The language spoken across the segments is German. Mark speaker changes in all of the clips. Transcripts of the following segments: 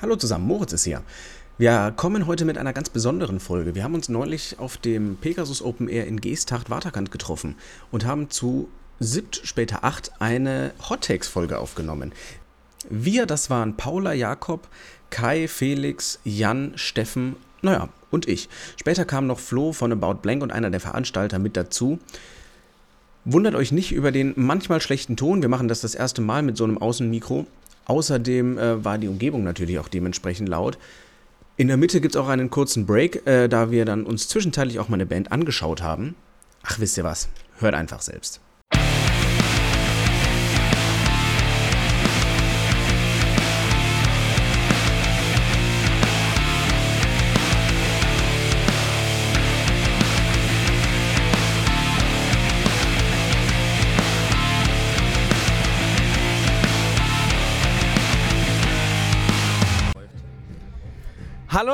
Speaker 1: Hallo zusammen, Moritz ist hier. Wir kommen heute mit einer ganz besonderen Folge. Wir haben uns neulich auf dem Pegasus Open Air in Geesthacht Waterkant getroffen und haben zu siebt, später acht eine Hot Takes Folge aufgenommen. Wir, das waren Paula, Jakob, Kai, Felix, Jan, Steffen, naja, und ich. Später kam noch Flo von About Blank und einer der Veranstalter mit dazu. Wundert euch nicht über den manchmal schlechten Ton. Wir machen das das erste Mal mit so einem Außenmikro. Außerdem äh, war die Umgebung natürlich auch dementsprechend laut. In der Mitte gibt es auch einen kurzen Break, äh, da wir dann uns zwischenzeitlich auch mal eine Band angeschaut haben. Ach, wisst ihr was? Hört einfach selbst.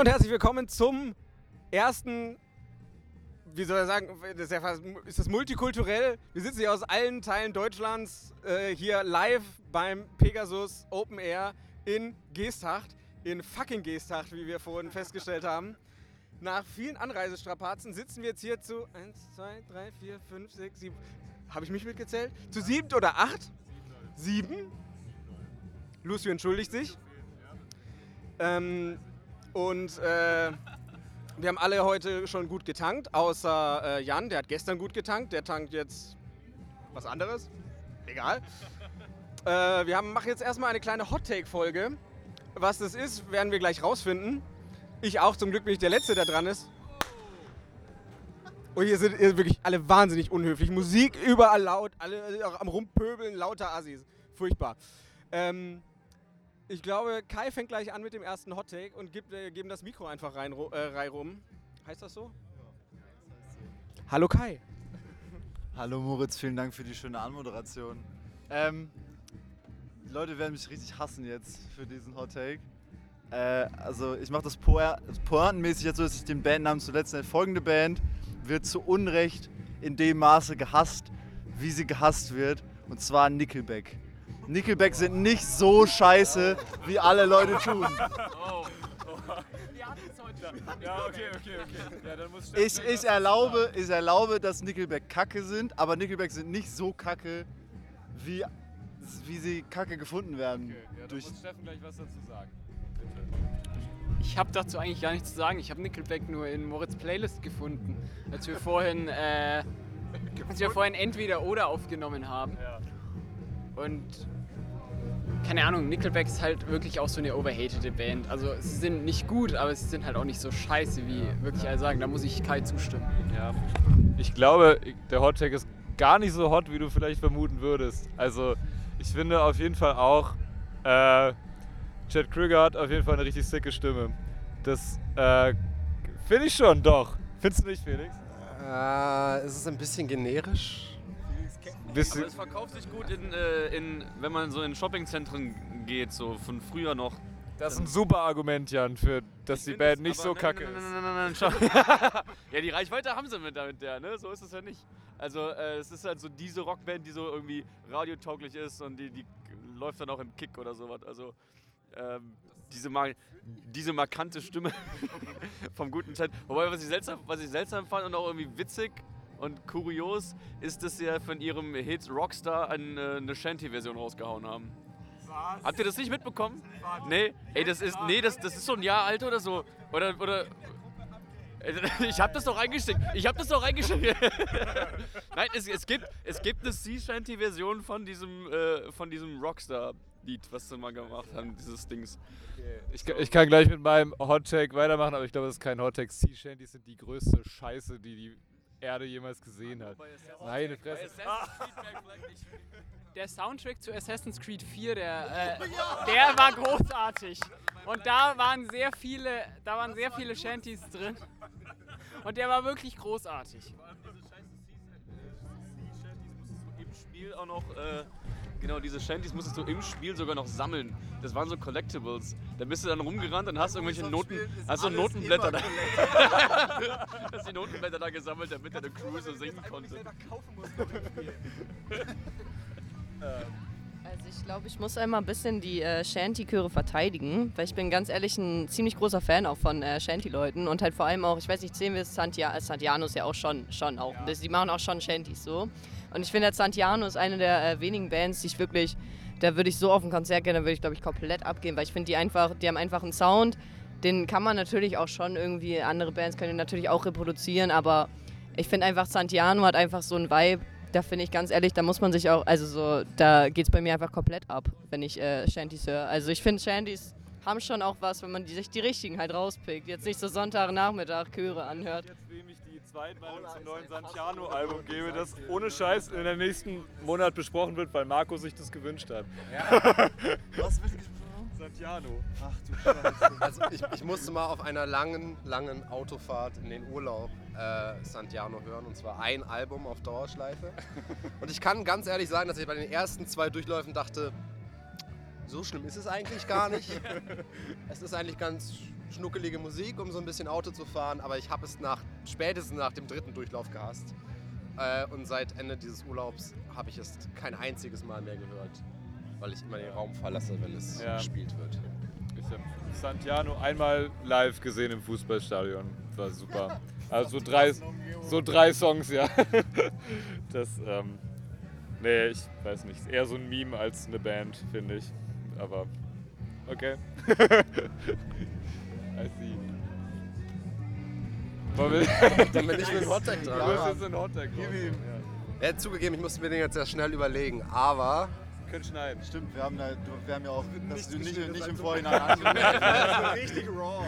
Speaker 2: Und herzlich willkommen zum ersten, wie soll ich sagen, das ist, ja fast, ist das multikulturell? Wir sitzen hier aus allen Teilen Deutschlands äh, hier live beim Pegasus Open Air in Geesthacht, in fucking Geesthacht, wie wir vorhin festgestellt haben. Nach vielen Anreisestrapazen sitzen wir jetzt hier zu 1, 2, 3, 4, 5, 6, 7. Habe ich mich mitgezählt? Zu sieben oder acht? Sieben? Lucio entschuldigt sich. Ähm, und äh, wir haben alle heute schon gut getankt, außer äh, Jan, der hat gestern gut getankt, der tankt jetzt was anderes. Egal. Äh, wir haben, machen jetzt erstmal eine kleine Hot-Take-Folge. Was das ist, werden wir gleich rausfinden. Ich auch, zum Glück bin ich der Letzte, der dran ist. Und hier sind wirklich alle wahnsinnig unhöflich. Musik überall laut, alle am Rumpöbeln, lauter Assis. Furchtbar. Ähm, ich glaube, Kai fängt gleich an mit dem ersten Hot Take und gibt, äh, geben das Mikro einfach rein, äh, rein rum. Heißt das so? Hallo Kai.
Speaker 3: Hallo Moritz, vielen Dank für die schöne Anmoderation. Ähm, die Leute werden mich richtig hassen jetzt für diesen Hot Take. Äh, also ich mache das pointenmäßig jetzt so, dass ich den Bandnamen zuletzt nenne. Folgende Band wird zu Unrecht in dem Maße gehasst, wie sie gehasst wird. Und zwar Nickelback. Nickelback sind nicht so scheiße, wie alle Leute tun.
Speaker 4: Ja, okay, okay, okay. Ja, dann muss
Speaker 3: Ich, ich, erlaube, ich erlaube, dass Nickelback kacke sind, aber Nickelback sind nicht so kacke, wie, wie sie kacke gefunden werden.
Speaker 4: Okay, ja, dann
Speaker 3: durch,
Speaker 4: muss Steffen gleich was dazu sagen.
Speaker 5: Ich habe dazu eigentlich gar nichts zu sagen. Ich habe Nickelback nur in Moritz Playlist gefunden, als wir vorhin, äh, als wir vorhin entweder oder aufgenommen haben.
Speaker 4: Ja.
Speaker 5: Und keine Ahnung, Nickelback ist halt wirklich auch so eine overhatede Band. Also sie sind nicht gut, aber sie sind halt auch nicht so scheiße, wie wirklich alle sagen. Da muss ich Kai zustimmen.
Speaker 4: ja. Ich glaube, der Hot Take ist gar nicht so hot, wie du vielleicht vermuten würdest. Also, ich finde auf jeden Fall auch, äh, Chad Krüger hat auf jeden Fall eine richtig sicke Stimme. Das äh, finde ich schon, doch. Findest du nicht, Felix?
Speaker 6: Äh, es ist ein bisschen generisch.
Speaker 4: Bisschen,
Speaker 7: Aber es verkauft sich gut, in, äh, in, wenn man so in Shoppingzentren geht, so von früher noch.
Speaker 4: das ist ein super Argument, Jan, für dass die
Speaker 7: find
Speaker 4: Band
Speaker 7: es-
Speaker 4: nicht so
Speaker 7: nein,
Speaker 4: kacke
Speaker 7: nein,
Speaker 4: ist.
Speaker 7: Nein, nein, nein, nein, nein, schau. ja, die Reichweite haben sie mit, mit der, ne? So ist es ja nicht. Also äh, es ist halt so diese Rockband, die so irgendwie radiotauglich ist und die, die läuft dann auch im Kick oder sowas. Also ähm, diese, mar diese markante Stimme vom guten Chat. Wobei, was ich, seltsam, was ich seltsam fand und auch irgendwie witzig und kurios, ist, dass sie ja von ihrem Hit Rockstar ein, äh, eine Shanty-Version rausgehauen haben. Habt ihr das nicht mitbekommen? Nee, ey, das ist, nee, das, das ist so ein Jahr alt oder so. Oder, oder. Ich hab das doch reingeschickt. Ich hab das doch reingeschickt. Nein, es, es, gibt, es gibt eine Sea Shanty-Version von diesem, äh, von diesem Rockstar-Lied, was sie mal gemacht haben, dieses Dings.
Speaker 4: Ich, kann- ich kann gleich mit meinem Hot Take weitermachen, aber ich glaube, das ist kein Hot Take. Sea Shanties sind die größte Scheiße, die die Erde jemals gesehen hat. Meine Fresse.
Speaker 5: Der Soundtrack zu Assassin's Creed 4, der, äh, der war großartig. Und da waren sehr viele, da waren sehr viele Shanties drin. Und der war wirklich großartig.
Speaker 7: Im Spiel auch noch, äh, genau, diese Shanties musstest du im Spiel sogar noch sammeln. Das waren so Collectibles. Da bist du dann rumgerannt und hast irgendwelche Noten, hast so Notenblätter da. hast die Notenblätter da gesammelt, damit deine Crew so singen konnte.
Speaker 5: Äh,
Speaker 8: Also ich glaube, ich muss einmal ein bisschen die äh, Shanty-Chöre verteidigen, weil ich bin ganz ehrlich ein ziemlich großer Fan auch von äh, Shanty-Leuten und halt vor allem auch, ich weiß nicht, zählen wir Santia äh, Santiano ist ja auch schon, schon auch, das, die machen auch schon Shantys so. Und ich finde, Santiano ist eine der äh, wenigen Bands, die ich wirklich, da würde ich so auf ein Konzert gehen, da würde ich glaube ich komplett abgehen, weil ich finde, die einfach, die haben einfach einen Sound, den kann man natürlich auch schon irgendwie, andere Bands können den natürlich auch reproduzieren, aber ich finde einfach, Santiano hat einfach so einen Vibe, da finde ich ganz ehrlich, da muss man sich auch, also so, da geht es bei mir einfach komplett ab, wenn ich äh, Shanties höre. Also ich finde, Shanties haben schon auch was, wenn man die, sich die richtigen halt rauspickt. Jetzt nicht so Sonntagnachmittag Chöre anhört.
Speaker 4: Jetzt, wem ich die Zweitmeinung zum neuen Santiano-Album gebe, das ohne Scheiß in der nächsten Monat besprochen wird, weil Marco sich das gewünscht hat.
Speaker 3: Was wird gesprochen?
Speaker 4: Santiano.
Speaker 3: Ach du Scheiße.
Speaker 6: Also ich, ich musste mal auf einer langen, langen Autofahrt in den Urlaub äh, Santiano hören und zwar ein Album auf Dauerschleife. Und ich kann ganz ehrlich sagen, dass ich bei den ersten zwei Durchläufen dachte, so schlimm ist es eigentlich gar nicht. es ist eigentlich ganz schnuckelige Musik, um so ein bisschen Auto zu fahren, aber ich habe es nach, spätestens nach dem dritten Durchlauf gehasst. Äh, und seit Ende dieses Urlaubs habe ich es kein einziges Mal mehr gehört, weil ich immer den Raum verlasse, wenn es
Speaker 4: Ja.
Speaker 6: gespielt wird.
Speaker 4: Ich habe Santiano einmal live gesehen im Fußballstadion. War super. Also so drei, so drei Songs, ja. Das, ähm, nee, ich weiß nicht. Ist eher so ein Meme als eine Band, finde ich. Aber, okay. I see.
Speaker 6: Dann bin ich mit dem Hottag
Speaker 4: Du
Speaker 6: dran.
Speaker 4: bist jetzt in Hottag.
Speaker 3: Gib ihm.
Speaker 6: Er hat zugegeben, ich musste mir den jetzt sehr schnell überlegen, aber
Speaker 4: Können schneiden.
Speaker 3: Stimmt, wir haben, da, wir haben ja auch, dass du nicht, nicht
Speaker 2: das
Speaker 3: im Vorhinein
Speaker 2: Das
Speaker 3: angehört
Speaker 2: ist richtig raw.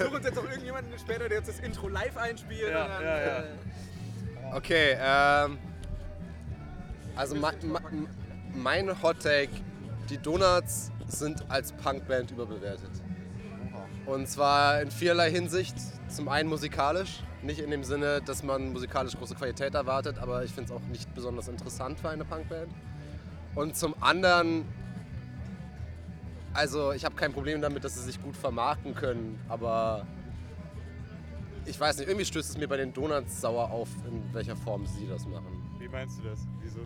Speaker 2: Such uns jetzt auch irgendjemanden später, der jetzt das Intro live einspielt.
Speaker 4: Ja,
Speaker 2: dann,
Speaker 4: ja, ja.
Speaker 2: Äh,
Speaker 6: okay, ähm, also ma, ma, mein Hot Take, die Donuts sind als Punkband überbewertet. Und zwar in vielerlei Hinsicht. Zum einen musikalisch, nicht in dem Sinne, dass man musikalisch große Qualität erwartet, aber ich finde es auch nicht besonders interessant für eine Punkband. Und zum anderen, also ich habe kein Problem damit, dass sie sich gut vermarkten können, aber ich weiß nicht, irgendwie stößt es mir bei den Donuts sauer auf, in welcher Form sie das machen.
Speaker 4: Wie meinst du das? Wieso?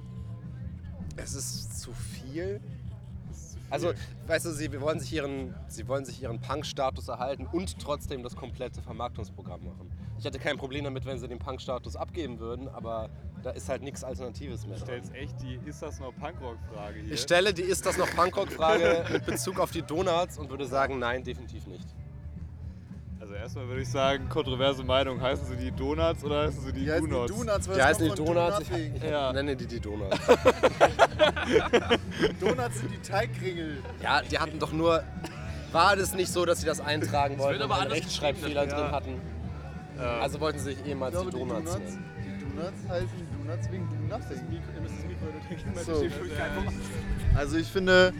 Speaker 6: Es ist zu viel.
Speaker 4: Das ist zu viel.
Speaker 6: Also, weißt du, sie wollen sich ihren, sie wollen sich ihren Punk-Status erhalten und trotzdem das komplette Vermarktungsprogramm machen. Ich hätte kein Problem damit, wenn sie den Punk-Status abgeben würden, aber da ist halt nichts Alternatives mehr.
Speaker 4: Du
Speaker 6: dran.
Speaker 4: stellst echt die Ist das noch Punkrock-Frage hier.
Speaker 6: Ich stelle die Ist das noch Punkrock-Frage mit Bezug auf die Donuts und würde sagen, nein, definitiv nicht.
Speaker 4: Also erstmal würde ich sagen, kontroverse Meinung. Heißen sie die Donuts oder heißen sie die
Speaker 3: Die heißen die
Speaker 4: Donuts?
Speaker 3: Donuts, weil
Speaker 6: Die
Speaker 3: das
Speaker 6: heißen die Donuts,
Speaker 3: Do
Speaker 6: ich, ich
Speaker 4: Ja.
Speaker 6: nenne die die Donuts.
Speaker 3: Donuts sind die Teigkringel.
Speaker 6: Ja, die hatten doch nur. War das nicht so, dass sie das eintragen wollten und
Speaker 7: aber
Speaker 6: einen Rechtschreibfehler
Speaker 4: geschrieben,
Speaker 6: drin
Speaker 4: ja.
Speaker 6: hatten?
Speaker 4: Ja.
Speaker 6: Also wollten sie sich ehemals
Speaker 3: Ich glaube,
Speaker 6: die
Speaker 3: die
Speaker 6: Donuts
Speaker 3: Donuts,
Speaker 6: nennen.
Speaker 3: die Donuts heißen Donuts wegen Do Nothing. So. Also ich finde,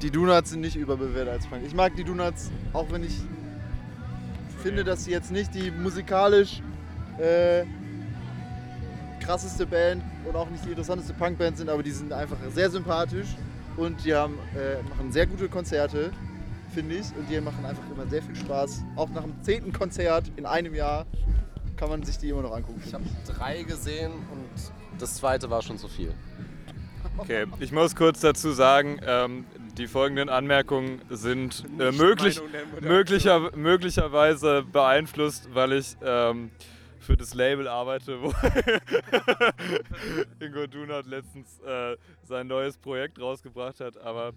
Speaker 3: die Donuts sind nicht überbewertet als Punk. Ich mag die Donuts, auch wenn ich finde, dass sie jetzt nicht die musikalisch äh, krasseste Band und auch nicht die interessanteste Punkband sind, aber die sind einfach sehr sympathisch und die haben, äh, machen sehr gute Konzerte, finde ich. Und die machen einfach immer sehr viel Spaß. Auch nach dem zehnten Konzert in einem Jahr kann man sich die immer noch angucken.
Speaker 6: Ich habe drei gesehen und das zweite war schon zu viel.
Speaker 4: Okay, ich muss kurz dazu sagen, ähm, die folgenden Anmerkungen sind äh, möglich, möglicher, möglicherweise beeinflusst, weil ich ähm, für das Label arbeite, wo Ingo Dunat letztens äh, sein neues Projekt rausgebracht hat. Aber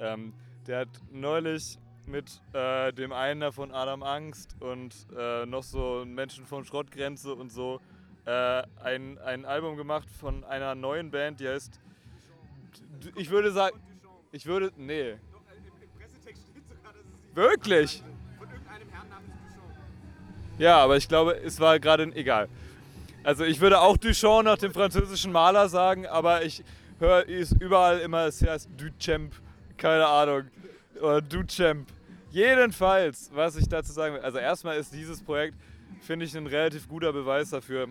Speaker 4: ähm, der hat neulich mit äh, dem einen von Adam Angst und äh, noch so Menschen von Schrottgrenze und so äh, ein, ein Album gemacht von einer neuen Band, die heißt. Ich würde sagen. Ich würde. Nee. Wirklich? Ja, aber ich glaube, es war gerade egal. Also ich würde auch Duchamp nach dem französischen Maler sagen, aber ich höre es überall immer, es heißt Duchamp, keine Ahnung, oder Duchamp. Jedenfalls, was ich dazu sagen will, also erstmal ist dieses Projekt, finde ich, ein relativ guter Beweis dafür,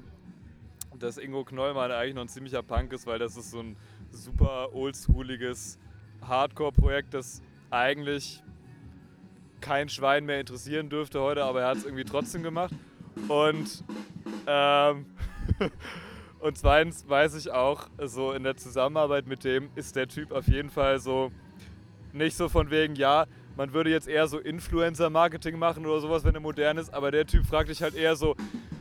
Speaker 4: dass Ingo Knollmann eigentlich noch ein ziemlicher Punk ist, weil das ist so ein super oldschooliges Hardcore-Projekt, das eigentlich kein Schwein mehr interessieren dürfte heute, aber er hat es irgendwie trotzdem gemacht. Und, ähm, Und zweitens weiß ich auch, so in der Zusammenarbeit mit dem ist der Typ auf jeden Fall so nicht so von wegen, ja, man würde jetzt eher so Influencer-Marketing machen oder sowas, wenn er modern ist, aber der Typ fragt dich halt eher so,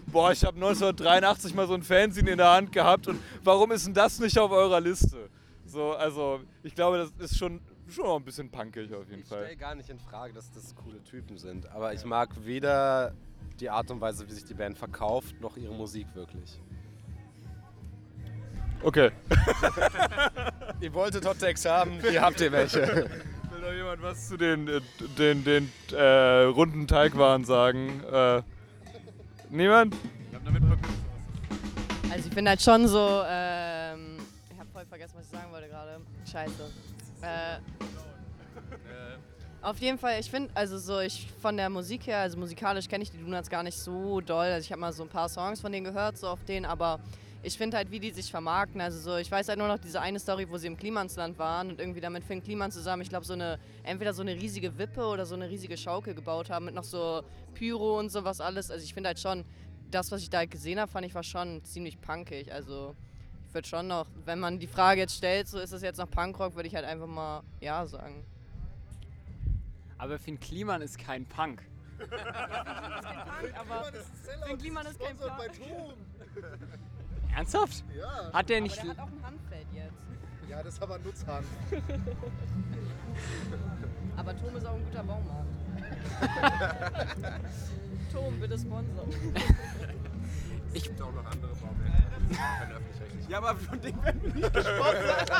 Speaker 4: boah, ich habe 1983 mal so ein Fanzine in der Hand gehabt und warum ist denn das nicht auf eurer Liste? So, also ich glaube, das ist schon, schon auch ein bisschen punkig auf jeden
Speaker 6: Ich
Speaker 4: Fall.
Speaker 6: stelle gar nicht in Frage, dass das coole Typen sind, aber ich mag weder die Art und Weise, wie sich die Band verkauft, noch ihre Musik wirklich.
Speaker 4: Okay.
Speaker 6: Ihr wolltet Hot Takes haben, hier habt ihr welche.
Speaker 4: Noch jemand was zu den, äh, den, den äh, runden Teigwaren sagen? Äh, niemand?
Speaker 8: Also ich bin halt schon so, ähm, ich habe voll vergessen, was ich sagen wollte gerade. Scheiße. Äh, auf jeden Fall, ich finde, also so, ich von der Musik her, also musikalisch kenne ich die Donuts gar nicht so doll. Also ich habe mal so ein paar Songs von denen gehört, so auf denen, aber ich finde halt, wie die sich vermarkten. Also so, ich weiß halt nur noch diese eine Story, wo sie im Klimansland waren und irgendwie damit Finn Kliman zusammen, ich glaube, so eine, entweder so eine riesige Wippe oder so eine riesige Schaukel gebaut haben mit noch so Pyro und sowas alles. Also ich finde halt schon, das, was ich da gesehen habe, fand ich war schon ziemlich punkig. Also ich würde schon noch, wenn man die Frage jetzt stellt, so ist es jetzt noch Punkrock, würde ich halt einfach mal ja sagen.
Speaker 5: Aber Finn Kliman ist kein Punk.
Speaker 8: aber Finn Kliman ist kein Punk.
Speaker 5: Ernsthaft?
Speaker 9: Ja,
Speaker 5: Hat der nicht.
Speaker 8: Aber der hat auch ein Handfeld jetzt.
Speaker 9: ja, das ist aber Nutzhand.
Speaker 8: Aber Tom ist auch ein guter Baumarkt. Tom, bitte sponsor.
Speaker 6: Es gibt auch noch andere Baumärkte.
Speaker 2: Ja, aber von dem werden wir nicht gesponsert.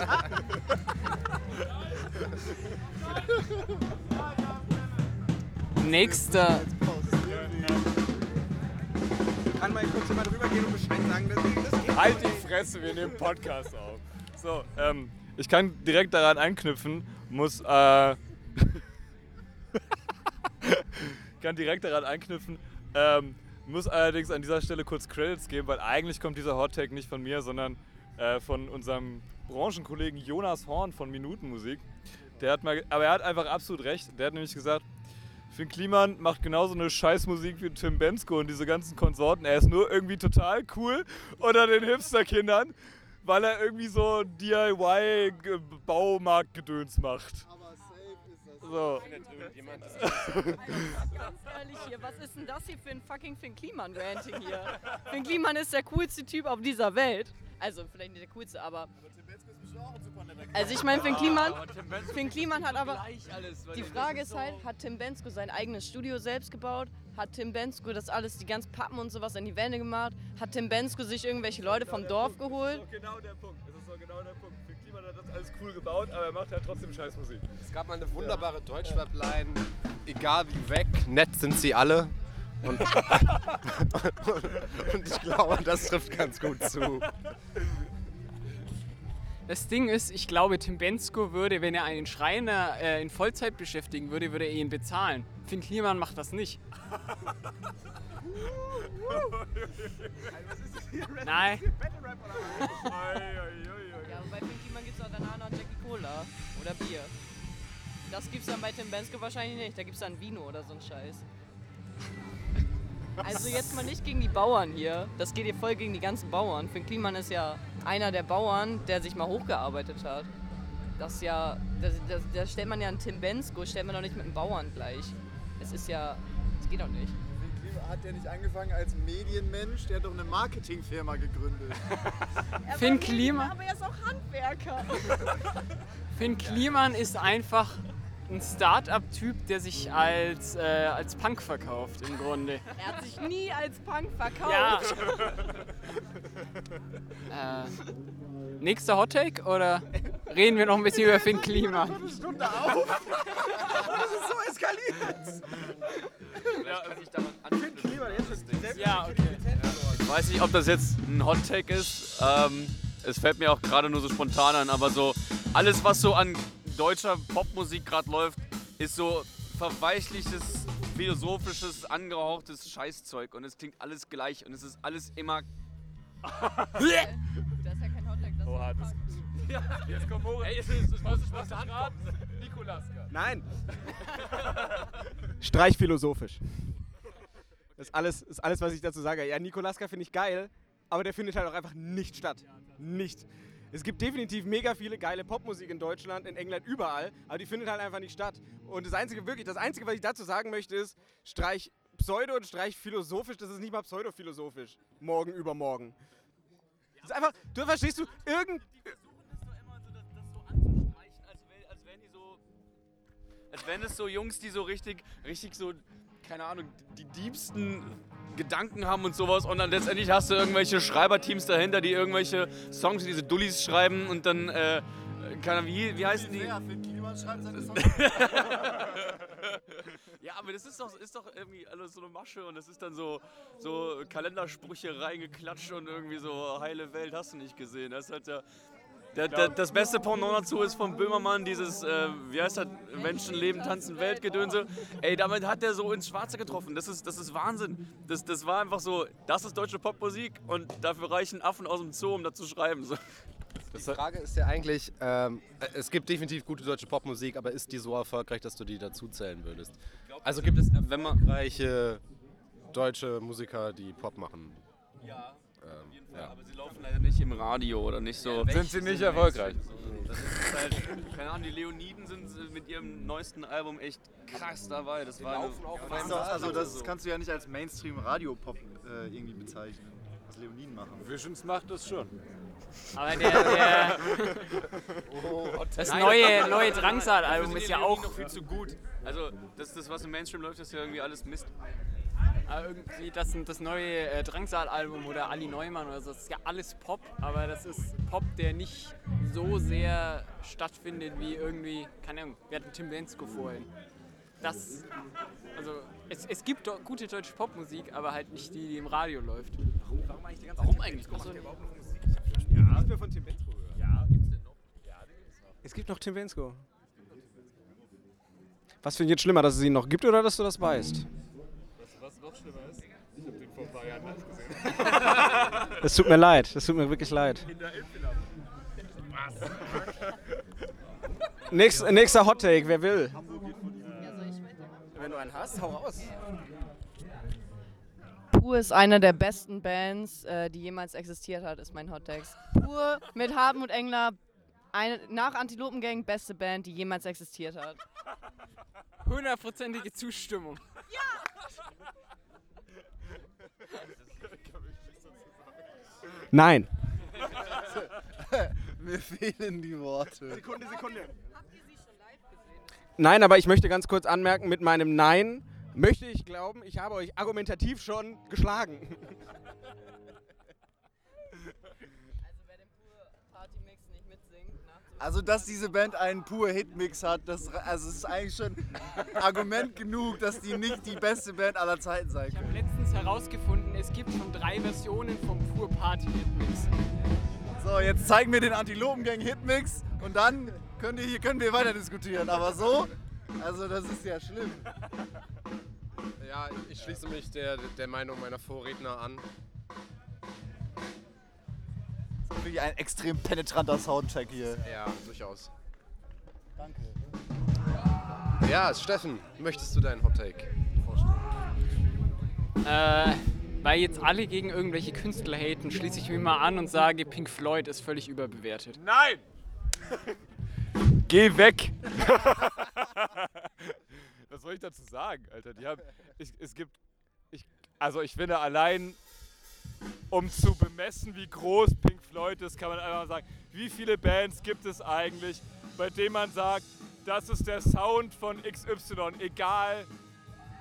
Speaker 5: Nächster.
Speaker 2: Kann mal kurz jemand rübergehen und Bescheid sagen, das, das geht
Speaker 4: Halt die Fresse, wir nehmen Podcast auf. So, ähm, ich kann direkt daran anknüpfen, muss, äh, kann direkt daran anknüpfen, ähm, muss allerdings an dieser Stelle kurz Credits geben, weil eigentlich kommt dieser Hot Take nicht von mir, sondern äh, von unserem Branchenkollegen Jonas Horn von Minutenmusik. Der hat mal, aber er hat einfach absolut recht. Der hat nämlich gesagt, Finn Kliman macht genauso eine Scheißmusik wie Tim Bensko und diese ganzen Konsorten. Er ist nur irgendwie total cool unter den Hipsterkindern, weil er irgendwie so DIY-Baumarktgedöns macht.
Speaker 9: Aber safe ist das.
Speaker 4: So.
Speaker 6: Jemand ist
Speaker 8: Ganz ehrlich hier, was ist denn das hier für ein fucking Finn Kliman-Ranting hier? Finn Kliman ist der coolste Typ auf dieser Welt. Also vielleicht nicht der coolste, aber. Also ich meine, Finn Kliman, Finn Kliman hat aber. Die Frage ist halt, hat Tim Bensko sein eigenes Studio selbst gebaut? Hat Tim Bensko das alles, die ganzen Pappen und sowas an die Wände gemacht? Hat Tim Bensko sich irgendwelche Leute vom Dorf geholt?
Speaker 4: Das ist doch genau der Punkt. Das ist doch genau der Punkt. Finn Kliman hat das alles cool gebaut, aber er macht halt trotzdem Scheißmusik.
Speaker 6: Es gab mal eine wunderbare Deutschrap-Line, egal wie weg, nett sind sie alle. Und, und ich glaube, das trifft ganz gut zu.
Speaker 5: Das Ding ist, ich glaube, Tim Bensko würde, wenn er einen Schreiner äh, in Vollzeit beschäftigen würde, würde er ihn bezahlen. Finn Kliman macht das nicht. Nein.
Speaker 8: Ja, und bei Finn Kliman gibt es auch danach noch Jackie Cola oder Bier. Das gibt's dann bei Tim Bensko wahrscheinlich nicht. Da gibt's dann Vino oder so ein Scheiß. Also jetzt mal nicht gegen die Bauern hier. Das geht hier voll gegen die ganzen Bauern. Finn Kliman ist ja einer der Bauern, der sich mal hochgearbeitet hat. Das ist ja, das, das, da stellt man ja einen Tim Bensko, stellt man doch nicht mit einem Bauern gleich. Es ist ja, das geht doch nicht.
Speaker 9: Hat der nicht angefangen als Medienmensch? Der hat doch eine Marketingfirma gegründet.
Speaker 5: Finn Kliman,
Speaker 8: Aber er ist auch Handwerker.
Speaker 5: Finn Kliman ist einfach ein Start-up-Typ, der sich als, äh, als Punk verkauft im Grunde.
Speaker 8: Er hat sich nie als Punk verkauft.
Speaker 5: Ja. äh, nächster Hottake oder reden wir noch ein bisschen über Finn Kliman?
Speaker 2: Stunde auf. Das ist so eskaliert.
Speaker 7: Vielleicht kann ich daran anknüpfen.
Speaker 2: Lieber, jetzt ist
Speaker 5: Ja, okay.
Speaker 7: Ich weiß nicht, ob das jetzt ein Hot Take ist. Ähm, es fällt mir auch gerade nur so spontan an, aber so alles, was so an deutscher Popmusik gerade läuft, ist so verweichlichtes, philosophisches, angehauchtes Scheißzeug und es klingt alles gleich und es ist alles immer.
Speaker 8: Das ist ja kein Hotdog, das
Speaker 4: Oha,
Speaker 8: ist ein Punk.
Speaker 4: Jetzt kommt Moritz.
Speaker 7: Ey, es ist, es muss spontan kommen.
Speaker 4: Nikolaska.
Speaker 2: Nein. Streich philosophisch. Das ist alles, ist alles, was ich dazu sage. Ja, Nikolaska finde ich geil. aber der findet halt auch einfach nicht statt. Nicht. Es gibt definitiv mega viele geile Popmusik in Deutschland, in England, überall, aber die findet halt einfach nicht statt. Und das Einzige, wirklich, das Einzige, was ich dazu sagen möchte, ist, streich Pseudo und streich philosophisch, das ist nicht mal pseudophilosophisch. Morgen, übermorgen. Das ist einfach, du verstehst du, irgend,
Speaker 7: Als wären es so Jungs, die so richtig, richtig so, keine Ahnung, die diebsten Gedanken haben und sowas und dann letztendlich hast du irgendwelche Schreiberteams dahinter, die irgendwelche Songs, diese Dullis schreiben und dann, äh, keine Ahnung, wie, wie heißen die?
Speaker 3: Ja,
Speaker 7: aber das ist doch, ist doch irgendwie alles so eine Masche und das ist dann so, so Kalendersprüche reingeklatscht und irgendwie so heile Welt hast du nicht gesehen. Das ist halt der, der, der, das beste Pendant dazu ist von Böhmermann dieses, äh, wie heißt das, Menschen leben, tanzen, Weltgedönse. Ey, damit hat der so ins Schwarze getroffen. Das ist, das ist Wahnsinn. Das, das war einfach so, das ist deutsche Popmusik und dafür reichen Affen aus dem Zoo, um das zu schreiben. So.
Speaker 6: Die Frage ist ja eigentlich, ähm, es gibt definitiv gute deutsche Popmusik, aber ist die so erfolgreich, dass du die dazu zählen würdest? Also gibt es wenn man reiche deutsche Musiker, die Pop machen?
Speaker 7: Ja,
Speaker 6: Ähm,
Speaker 7: auf jeden Fall.
Speaker 6: ja.
Speaker 7: Aber sie laufen leider nicht im Radio oder nicht so.
Speaker 4: Sind sie nicht erfolgreich?
Speaker 7: Das ist halt, keine Ahnung, die Leoniden sind äh, mit ihrem neuesten Album echt krass dabei. Das war eine,
Speaker 3: Das also das kannst du ja nicht als Mainstream-Radio-Pop äh, irgendwie bezeichnen, was Leoniden machen.
Speaker 4: Visions macht das schon.
Speaker 5: Aber der, der das neue, neue Drangsal-Album ist ja auch
Speaker 7: viel zu gut. Also das, das was im Mainstream läuft, ist ja irgendwie alles Mist.
Speaker 5: Äh, irgendwie das, das neue äh, Drangsal-Album oder Ali Neumann oder so. Das ist ja alles Pop, aber das ist Pop, der nicht so sehr stattfindet wie irgendwie, keine Ahnung, wir hatten Tim Bensko vorhin. Das, also es, es gibt doch gute deutsche Popmusik, aber halt nicht die, die im Radio läuft.
Speaker 7: Warum eigentlich?
Speaker 5: Also,
Speaker 2: Nicht mehr von Tim Bensko hören. Ja, gibt's denn noch? Es gibt noch Tim Bensko. Was finde ich jetzt schlimmer, dass es ihn noch gibt oder dass du das weißt?
Speaker 4: Was schlimmer ist, ich habe den vor ein paar Jahren live gesehen.
Speaker 2: Es tut mir leid, es tut mir wirklich leid.
Speaker 4: In der Infinab.
Speaker 2: Nächst, nächster Hot Take, wer will? Wenn du einen hast, hau raus.
Speaker 8: Pur ist eine der besten Bands, äh, die jemals existiert hat, ist mein Hottext. Pur mit Hartmut Engler, eine, nach Antilopengang beste Band, die jemals existiert hat.
Speaker 5: Hundertprozentige Zustimmung.
Speaker 2: Nein.
Speaker 3: Mir fehlen die Worte.
Speaker 2: Sekunde, Sekunde. Nein, aber ich möchte ganz kurz anmerken, mit meinem Nein möchte ich glauben, ich habe euch argumentativ schon geschlagen.
Speaker 8: Also wer den Pur Partymix nicht mitsingt,
Speaker 3: Also, dass diese Band einen pur Hitmix hat, das also es ist eigentlich schon Argument genug, dass die nicht die beste Band aller Zeiten sein
Speaker 5: Ich habe
Speaker 3: können.
Speaker 5: letztens herausgefunden, es gibt schon drei Versionen vom Pur Party Hitmix.
Speaker 3: So, jetzt zeigen wir den Antilopengang Hitmix und dann könnt ihr, hier können wir weiter diskutieren. Aber so, also das ist ja schlimm.
Speaker 6: Ja, ich schließe mich der, der Meinung meiner Vorredner an.
Speaker 3: Wirklich ein extrem penetranter Soundcheck hier.
Speaker 6: Ja, durchaus.
Speaker 3: Danke.
Speaker 6: Ja, Steffen, möchtest du deinen Hot Take vorstellen?
Speaker 5: Äh, weil jetzt alle gegen irgendwelche Künstler haten, schließe ich mich mal an und sage, Pink Floyd ist völlig überbewertet.
Speaker 4: Nein! Geh weg! Was soll ich dazu sagen, Alter? Die haben, ich, es gibt, ich, also ich finde allein, um zu bemessen, wie groß Pink Floyd ist, kann man einfach sagen, wie viele Bands gibt es eigentlich, bei denen man sagt, das ist der Sound von XY, egal,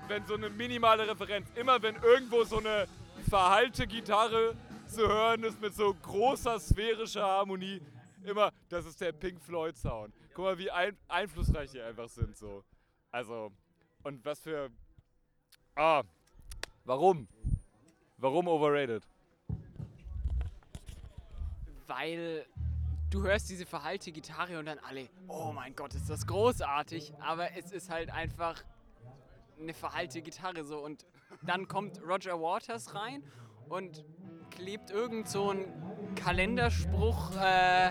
Speaker 4: wenn so eine minimale Referenz, immer wenn irgendwo so eine verhallte Gitarre zu hören ist mit so großer sphärischer Harmonie, immer, das ist der Pink Floyd Sound. Guck mal, wie ein, einflussreich die einfach sind so. Also, und was für. Ah, warum? Warum overrated?
Speaker 5: Weil du hörst diese verhallte Gitarre und dann alle, oh mein Gott, ist das großartig, aber es ist halt einfach eine verhallte Gitarre so. Und dann kommt Roger Waters rein und klebt irgend so ein Kalenderspruch, äh,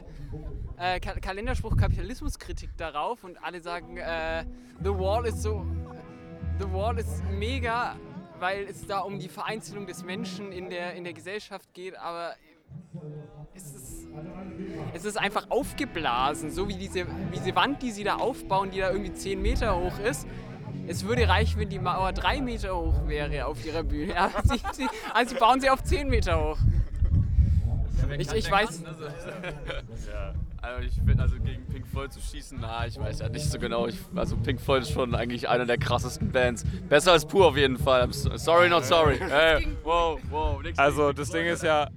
Speaker 5: äh, Ka Kalenderspruch Kapitalismuskritik darauf. Und alle sagen, äh, The Wall ist so, The Wall ist mega weil es da um die Vereinzelung des Menschen in der, in der Gesellschaft geht, aber es ist, es ist einfach aufgeblasen, so wie diese, wie diese Wand, die sie da aufbauen, die da irgendwie 10 Meter hoch ist. Es würde reichen, wenn die Mauer 3 Meter hoch wäre auf ihrer Bühne. Ja, sie, sie, also sie bauen sie auf 10 Meter hoch. Ich, ich weiß.
Speaker 7: Ja, also ich finde, also gegen Pink Floyd zu schießen, na, ich weiß ja nicht so genau. Ich, also Pink Floyd ist schon eigentlich einer der krassesten Bands. Besser als Pur auf jeden Fall. Sorry, not sorry. Hey, wow, wow, nix
Speaker 4: Also das
Speaker 7: Pink
Speaker 4: Ding
Speaker 7: Floyd,
Speaker 4: ist ja,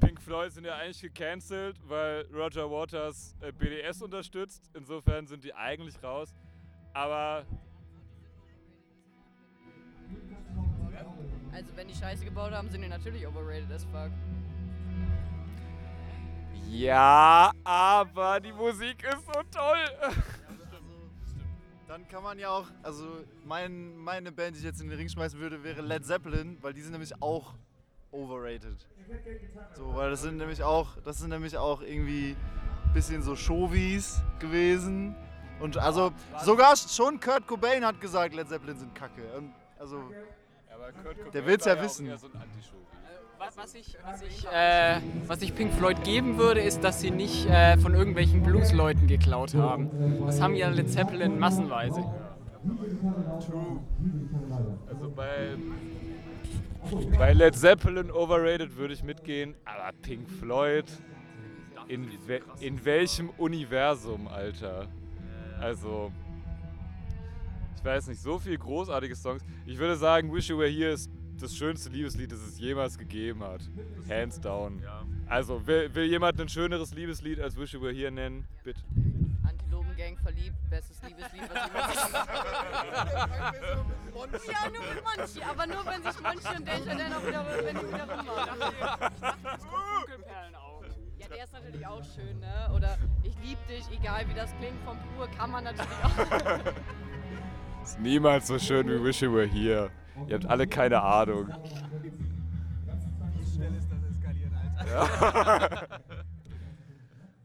Speaker 4: Pink Floyd sind ja eigentlich gecancelt, weil Roger Waters äh, BDS unterstützt. Insofern sind die eigentlich raus. Aber
Speaker 8: Also wenn die Scheiße gebaut haben, sind die natürlich overrated as fuck.
Speaker 4: Ja, aber die Musik ist so toll.
Speaker 3: Dann kann man ja auch, also mein, meine Band, die ich jetzt in den Ring schmeißen würde, wäre Led Zeppelin, weil die sind nämlich auch overrated. So, weil das sind nämlich auch, das sind nämlich auch irgendwie bisschen so Showies gewesen. Und also sogar schon Kurt Cobain hat gesagt, Led Zeppelin sind Kacke. Und also
Speaker 4: Aber Kurt Cobain
Speaker 3: Der will's
Speaker 4: war
Speaker 3: ja wissen.
Speaker 4: eher So ein Anti-Show.
Speaker 5: Was, ich, was, ich, äh, was ich Pink Floyd geben würde, ist, dass sie nicht äh, von irgendwelchen Blues-Leuten geklaut haben. Das haben ja Led Zeppelin massenweise.
Speaker 4: Also bei, bei Led Zeppelin overrated würde ich mitgehen, aber Pink Floyd, in, we in welchem Universum, Alter? Also, ich weiß nicht, so viel großartige Songs. Ich würde sagen, Wish You Were Here ist das schönste Liebeslied, das es jemals gegeben hat. Hands down. Also, will, will jemand ein schöneres Liebeslied als Wish You Were Here nennen? Bitte.
Speaker 8: Antilopengang verliebt, bestes Liebeslied, was jemand Ja, nur mit Monchi, aber nur wenn sich Monchi und Deja dann auch wieder, wenn die wieder rummachen.
Speaker 5: Dunkelperlen auch.
Speaker 8: Ja, der ist natürlich auch schön, ne? Oder ich lieb dich, egal wie das klingt, vom Pur kann man natürlich auch.
Speaker 4: Ist niemals so schön wie Wish You Were Here. Ihr habt alle keine Ahnung. Ja,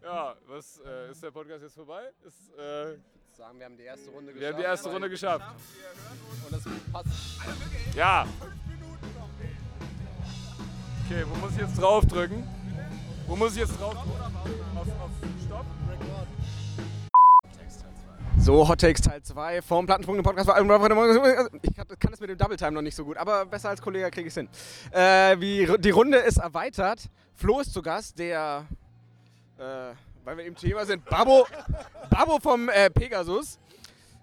Speaker 4: ja was äh, ist der Podcast jetzt vorbei? Ist, äh,
Speaker 6: Sagen, wir haben die erste Runde geschafft.
Speaker 4: wir haben die erste Runde geschafft.
Speaker 6: Und das passt.
Speaker 4: Ja. Okay, wo muss ich jetzt draufdrücken? Wo muss ich jetzt draufdrücken? Auf, auf Stopp?
Speaker 2: So, Hot Takes Teil 2 vom Plattensprung im Podcast. Ich kann, kann es mit dem Double Time noch nicht so gut, aber besser als Kollege kriege ich es hin. Äh, wie, die Runde ist erweitert. Flo ist zu Gast, der, äh, weil wir im Thema sind, Babo, Babo vom äh, Pegasus.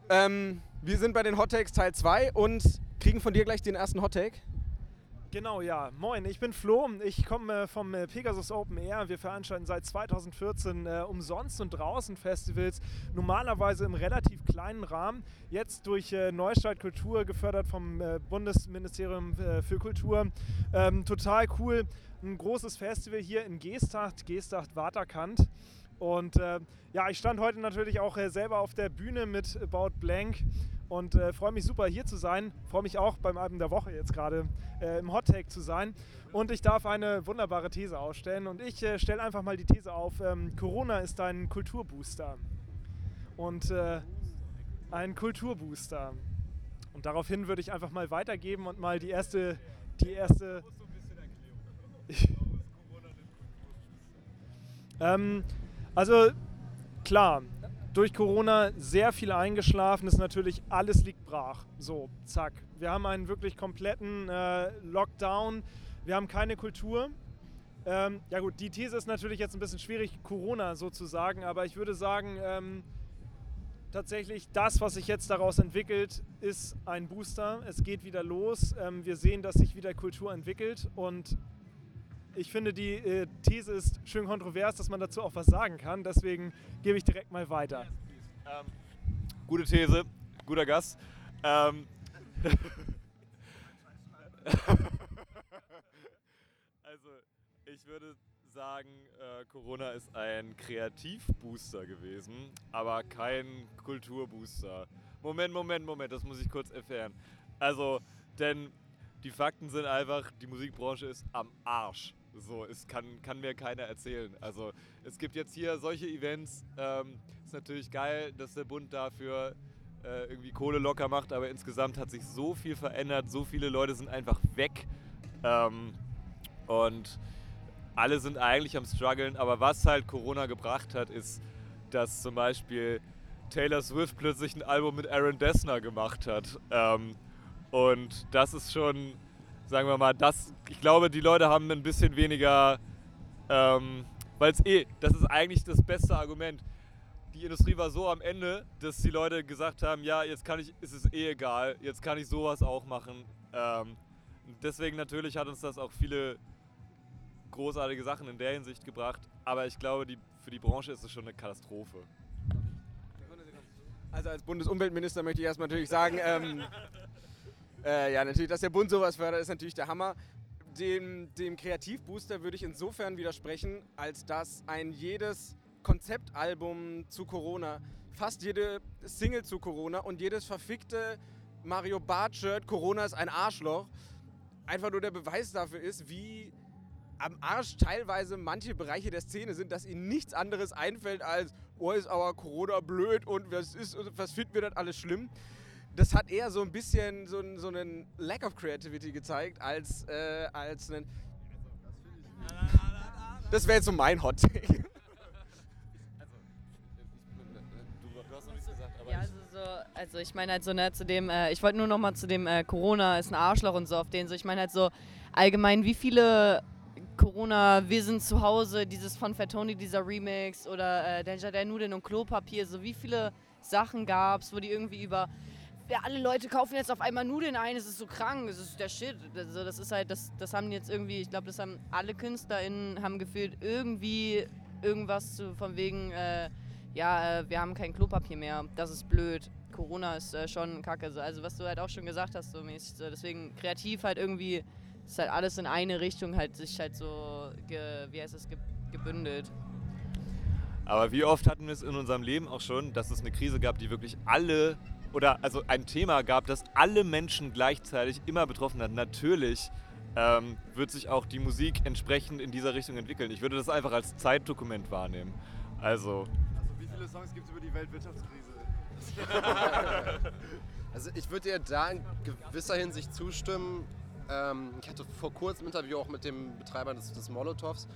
Speaker 2: Ähm, wir sind bei den Hot Takes Teil 2 und kriegen von dir gleich den ersten Hot Take.
Speaker 10: Genau, ja. Moin, ich bin Flo. Ich komme äh, vom äh, Pegasus Open Air. Wir veranstalten seit 2014 äh, umsonst und draußen Festivals, normalerweise im relativ kleinen Rahmen. Jetzt durch äh, Neustadt Kultur, gefördert vom äh, Bundesministerium äh, für Kultur. Ähm, total cool. Ein großes Festival hier in Geesthacht, Geesthacht Waterkant. Und ja, ich stand heute natürlich auch selber auf der Bühne mit About Blank und äh, freue mich super hier zu sein. Freue mich auch beim Album der Woche jetzt gerade äh, im Hot Take zu sein. Und ich darf eine wunderbare These ausstellen. Und ich äh, stelle einfach mal die These auf: ähm, Corona ist ein Kulturbooster. Und äh, ein Kulturbooster. Und daraufhin würde ich einfach mal weitergeben und mal die erste, die erste. ähm, also klar, durch Corona sehr viel eingeschlafen, ist natürlich alles liegt brach. So, zack. Wir haben einen wirklich kompletten äh, Lockdown. Wir haben keine Kultur. Ähm, ja gut, die These ist natürlich jetzt ein bisschen schwierig, Corona sozusagen, aber ich würde sagen, ähm, tatsächlich das, was sich jetzt daraus entwickelt, ist ein Booster. Es geht wieder los. Ähm, wir sehen, dass sich wieder Kultur entwickelt und ich finde, die äh, These ist schön kontrovers, dass man dazu auch was sagen kann. Deswegen gebe ich direkt mal weiter.
Speaker 4: Ähm, gute These, guter Gast. Ähm, also, ich würde sagen, äh, Corona ist ein Kreativbooster gewesen, aber kein Kulturbooster. Moment, Moment, Moment, das muss ich kurz erklären. Also, denn die Fakten sind einfach, die Musikbranche ist am Arsch. So, es kann, kann mir keiner erzählen. Also, es gibt jetzt hier solche Events. Ähm, ist natürlich geil, dass der Bund dafür äh, irgendwie Kohle locker macht, aber insgesamt hat sich so viel verändert, so viele Leute sind einfach weg ähm, und alle sind eigentlich am struggeln, aber was halt Corona gebracht hat, ist, dass zum Beispiel Taylor Swift plötzlich ein Album mit Aaron Dessner gemacht hat. Ähm, und das ist schon, sagen wir mal, das, ich glaube, die Leute haben ein bisschen weniger, ähm, weil es eh, das ist eigentlich das beste Argument. Die Industrie war so am Ende, dass die Leute gesagt haben, ja, jetzt kann ich, ist es eh egal, jetzt kann ich sowas auch machen. Ähm, deswegen natürlich hat uns das auch viele großartige Sachen in der Hinsicht gebracht, aber ich glaube, die, für die Branche ist es schon eine Katastrophe.
Speaker 2: Also als Bundesumweltminister möchte ich erstmal natürlich sagen, ähm, äh, ja, natürlich, dass der Bund sowas fördert, ist natürlich der Hammer. Dem, dem Kreativbooster würde ich insofern widersprechen, als dass ein jedes Konzeptalbum zu Corona, fast jede Single zu Corona und jedes verfickte Mario Bart-Shirt Corona ist ein Arschloch einfach nur der Beweis dafür ist, wie am Arsch teilweise manche Bereiche der Szene sind, dass ihnen nichts anderes einfällt als, oh, ist aber Corona blöd und was ist, was finden wir das alles schlimm. Das hat eher so ein bisschen so, so einen Lack of Creativity gezeigt, als, äh, als einen. Das wäre jetzt so mein Hot Take.
Speaker 8: Ja, also, so, also ich meine halt so, ne, zu dem, äh, ich wollte nur noch mal zu dem äh, Corona ist ein Arschloch und so auf den so, ich meine halt so allgemein, wie viele Corona, wir sind zu Hause, dieses von Fatoni, dieser Remix oder äh, Danger der Nudeln und Klopapier, so wie viele Sachen gab es, wo die irgendwie über ja, alle Leute kaufen jetzt auf einmal Nudeln ein, es ist so krank, es ist der Shit. Also das ist halt, das, das haben jetzt irgendwie, ich glaube, das haben alle KünstlerInnen haben gefühlt irgendwie irgendwas zu, von wegen, äh, ja, äh, wir haben kein Klopapier mehr, das ist blöd. Corona ist äh, schon kacke. So. Also was du halt auch schon gesagt hast, so mäßig. So. Deswegen kreativ halt irgendwie ist halt alles in eine Richtung halt sich halt so, ge, wie heißt es, ge, gebündelt.
Speaker 4: Aber wie oft hatten wir es in unserem Leben auch schon, dass es eine Krise gab, die wirklich alle oder also ein Thema gab, das alle Menschen gleichzeitig immer betroffen hat. Natürlich ähm, wird sich auch die Musik entsprechend in dieser Richtung entwickeln. Ich würde das einfach als Zeitdokument wahrnehmen. Also.
Speaker 3: Also wie viele Songs gibt es über die Weltwirtschaftskrise?
Speaker 6: Also ich würde dir da in gewisser Hinsicht zustimmen. Ähm, ich hatte vor kurzem ein Interview auch mit dem Betreiber des, des Molotovs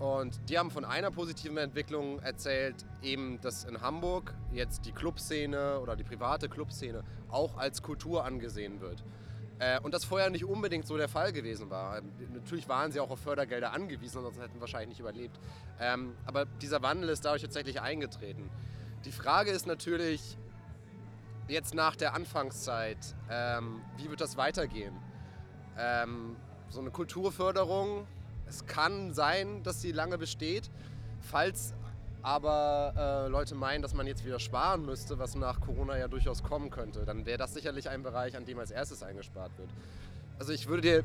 Speaker 6: und die haben von einer positiven Entwicklung erzählt, eben dass in Hamburg jetzt die Clubszene oder die private Clubszene auch als Kultur angesehen wird. Äh, und das vorher nicht unbedingt so der Fall gewesen war. Natürlich waren sie auch auf Fördergelder angewiesen, sonst hätten sie wahrscheinlich nicht überlebt. Ähm, aber dieser Wandel ist dadurch tatsächlich eingetreten. Die Frage ist natürlich jetzt nach der Anfangszeit, ähm, wie wird das weitergehen? Ähm, so eine Kulturförderung, es kann sein, dass sie lange besteht. Falls aber äh, Leute meinen, dass man jetzt wieder sparen müsste, was nach Corona ja durchaus kommen könnte, dann wäre das sicherlich ein Bereich, an dem als erstes eingespart wird. Also ich würde dir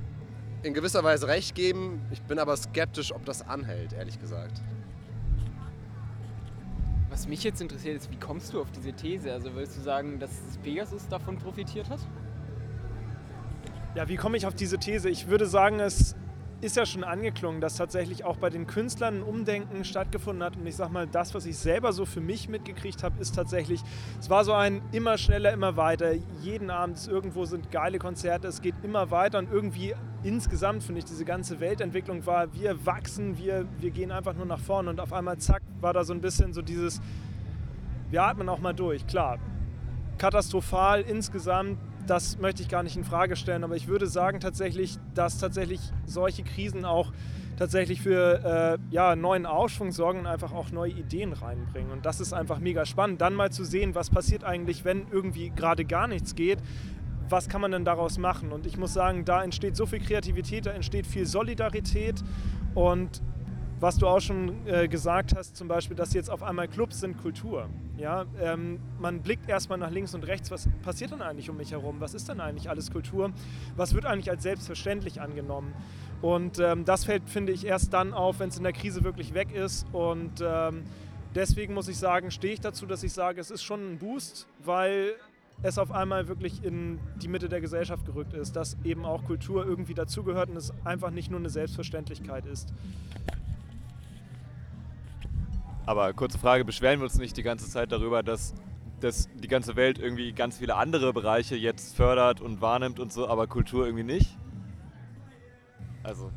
Speaker 6: in gewisser Weise recht geben, ich bin aber skeptisch, ob das anhält, ehrlich gesagt.
Speaker 5: Was mich jetzt interessiert ist, wie kommst du auf diese These? Also willst du sagen, dass Pegasus davon profitiert hat?
Speaker 10: Ja, wie komme ich auf diese These? Ich würde sagen, es ist ja schon angeklungen, dass tatsächlich auch bei den Künstlern ein Umdenken stattgefunden hat. Und ich sag mal, das, was ich selber so für mich mitgekriegt habe, ist tatsächlich, es war so ein immer schneller, immer weiter. Jeden Abend irgendwo sind geile Konzerte, es geht immer weiter und irgendwie insgesamt finde ich, diese ganze Weltentwicklung war, wir wachsen, wir, wir gehen einfach nur nach vorne und auf einmal zack, war da so ein bisschen so dieses, wir atmen auch mal durch, klar. Katastrophal insgesamt, das möchte ich gar nicht in Frage stellen, aber ich würde sagen tatsächlich, dass tatsächlich solche Krisen auch tatsächlich für äh, ja, neuen Aufschwung sorgen und einfach auch neue Ideen reinbringen. Und das ist einfach mega spannend, dann mal zu sehen, was passiert eigentlich, wenn irgendwie gerade gar nichts geht. Was kann man denn daraus machen? Und ich muss sagen, da entsteht so viel Kreativität, da entsteht viel Solidarität und was du auch schon äh, gesagt hast, zum Beispiel, dass jetzt auf einmal Clubs sind Kultur. Ja, ähm, man blickt erstmal nach links und rechts, was passiert denn eigentlich um mich herum? Was ist denn eigentlich alles Kultur? Was wird eigentlich als selbstverständlich angenommen? Und ähm, das fällt, finde ich, erst dann auf, wenn es in der Krise wirklich weg ist. Und ähm, deswegen muss ich sagen, stehe ich dazu, dass ich sage, es ist schon ein Boost, weil es auf einmal wirklich in die Mitte der Gesellschaft gerückt ist, dass eben auch Kultur irgendwie dazugehört und es einfach nicht nur eine Selbstverständlichkeit ist.
Speaker 4: Aber kurze Frage, beschweren wir uns nicht die ganze Zeit darüber, dass dass die ganze Welt irgendwie ganz viele andere Bereiche jetzt fördert und wahrnimmt und so, aber Kultur irgendwie nicht. Also.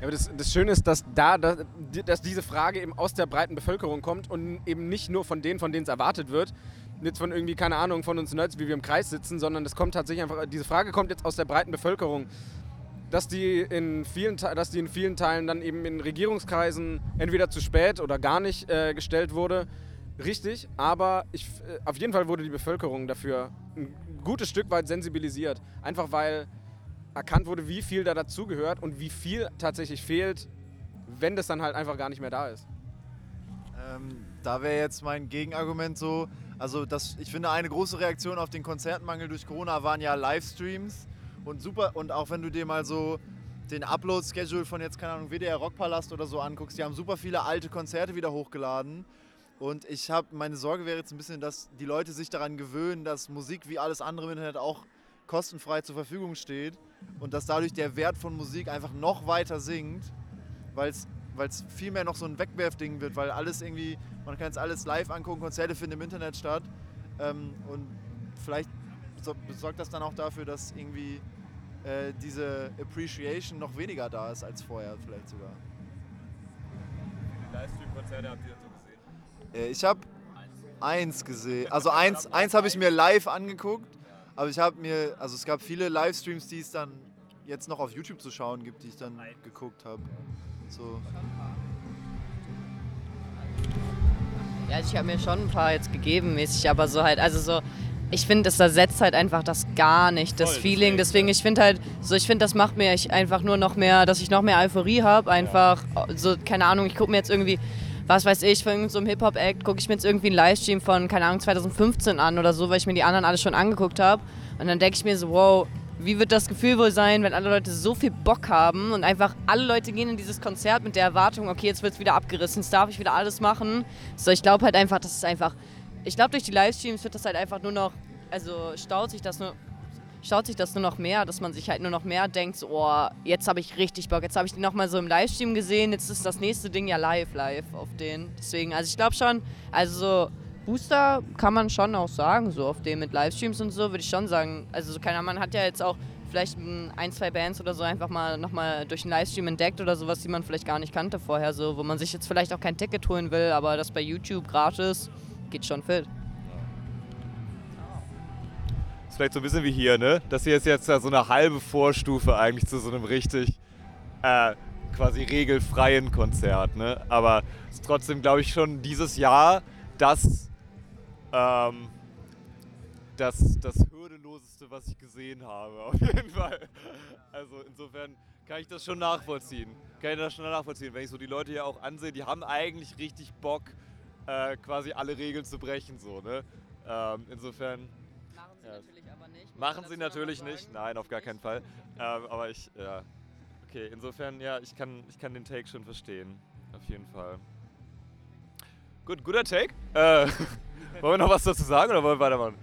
Speaker 2: Ja, aber das, das Schöne ist, dass da, dass, dass diese Frage eben aus der breiten Bevölkerung kommt und eben nicht nur von denen, von denen es erwartet wird. Jetzt von irgendwie, keine Ahnung, von uns Nerds, wie wir im Kreis sitzen, sondern es kommt tatsächlich einfach, diese Frage kommt jetzt aus der breiten Bevölkerung. Dass die, in vielen, dass die in vielen Teilen dann eben in Regierungskreisen entweder zu spät oder gar nicht äh, gestellt wurde. Richtig, aber ich, äh, auf jeden Fall wurde die Bevölkerung dafür ein gutes Stück weit sensibilisiert. Einfach weil erkannt wurde, wie viel da dazugehört und wie viel tatsächlich fehlt, wenn das dann halt einfach gar nicht mehr da ist.
Speaker 3: Ähm, da wäre jetzt mein Gegenargument so, also das, ich finde eine große Reaktion auf den Konzertmangel durch Corona waren ja Livestreams und super und auch wenn du dir mal so den Upload-Schedule von jetzt, keine Ahnung, WDR Rockpalast oder so anguckst, die haben super viele alte Konzerte wieder hochgeladen. Und ich habe, meine Sorge wäre jetzt ein bisschen, dass die Leute sich daran gewöhnen, dass Musik wie alles andere im Internet auch kostenfrei zur Verfügung steht und dass dadurch der Wert von Musik einfach noch weiter sinkt, weil es viel mehr noch so ein Wegwerfding wird, weil alles irgendwie, man kann jetzt alles live angucken, Konzerte finden im Internet statt. Ähm, und vielleicht so, sorgt das dann auch dafür, dass irgendwie äh, diese Appreciation noch weniger da ist als vorher vielleicht sogar.
Speaker 4: Die Livestream-Konzerte habt ihr so gesehen?
Speaker 3: Äh, ich habe eins gesehen, also eins, eins habe ich mir live angeguckt, aber ich habe mir, also es gab viele Livestreams, die es dann jetzt noch auf YouTube zu schauen gibt, die ich dann geguckt habe. So.
Speaker 8: Ja, ich habe mir schon ein paar jetzt gegeben, mäßig, aber so halt, also so, ich finde, es ersetzt halt einfach das gar nicht, das
Speaker 4: Voll,
Speaker 8: Feeling. Deswegen, ich finde halt, so, ich finde, das macht mir ich einfach nur noch mehr, dass ich noch mehr Euphorie habe. Einfach, so, keine Ahnung, ich gucke mir jetzt irgendwie, was weiß ich, von irgendeinem so einem Hip-Hop-Act, gucke ich mir jetzt irgendwie einen Livestream von, keine Ahnung, 2015 an oder so, weil ich mir die anderen alle schon angeguckt habe. Und dann denke ich mir so, wow, wie wird das Gefühl wohl sein, wenn alle Leute so viel Bock haben und einfach alle Leute gehen in dieses Konzert mit der Erwartung, okay, jetzt wird es wieder abgerissen, jetzt darf ich wieder alles machen. So, ich glaube halt einfach, das ist einfach, ich glaube durch die Livestreams wird das halt einfach nur noch, also staut sich das nur, staut sich das nur noch mehr, dass man sich halt nur noch mehr denkt, so, oh, jetzt habe ich richtig Bock, jetzt habe ich die nochmal so im Livestream gesehen, jetzt ist das nächste Ding ja live, live auf den. Deswegen, also ich glaube schon, also so Booster kann man schon auch sagen, so auf dem mit Livestreams und so, würde ich schon sagen. Also so, keine Ahnung, man hat ja jetzt auch vielleicht ein, zwei Bands oder so einfach mal nochmal durch einen Livestream entdeckt oder sowas, die man vielleicht gar nicht kannte vorher, so, wo man sich jetzt vielleicht auch kein Ticket holen will, aber das bei YouTube gratis geht schon fit.
Speaker 4: Ist vielleicht so ein bisschen wie hier, ne? Das hier ist jetzt ja so eine halbe Vorstufe eigentlich zu so einem richtig äh, quasi regelfreien Konzert, ne? Aber ist trotzdem, glaube ich, schon dieses Jahr das, ähm, das, das Hürdeloseste, was ich gesehen habe, auf jeden Fall. Also insofern kann ich das schon nachvollziehen. Kann ich das schon nachvollziehen, wenn ich so die Leute hier auch ansehe, die haben eigentlich richtig Bock, äh, quasi alle Regeln zu brechen, so, ne? Ähm, insofern.
Speaker 8: Machen sie
Speaker 4: Ja.
Speaker 8: natürlich aber nicht.
Speaker 4: Machen sie natürlich nicht, nein, auf gar keinen Fall. Ähm, aber ich, ja. Okay, insofern, ja, ich kann, ich kann den Take schon verstehen. Auf jeden Fall. Gut, guter Take. Äh, wollen wir noch was dazu sagen oder wollen wir weitermachen?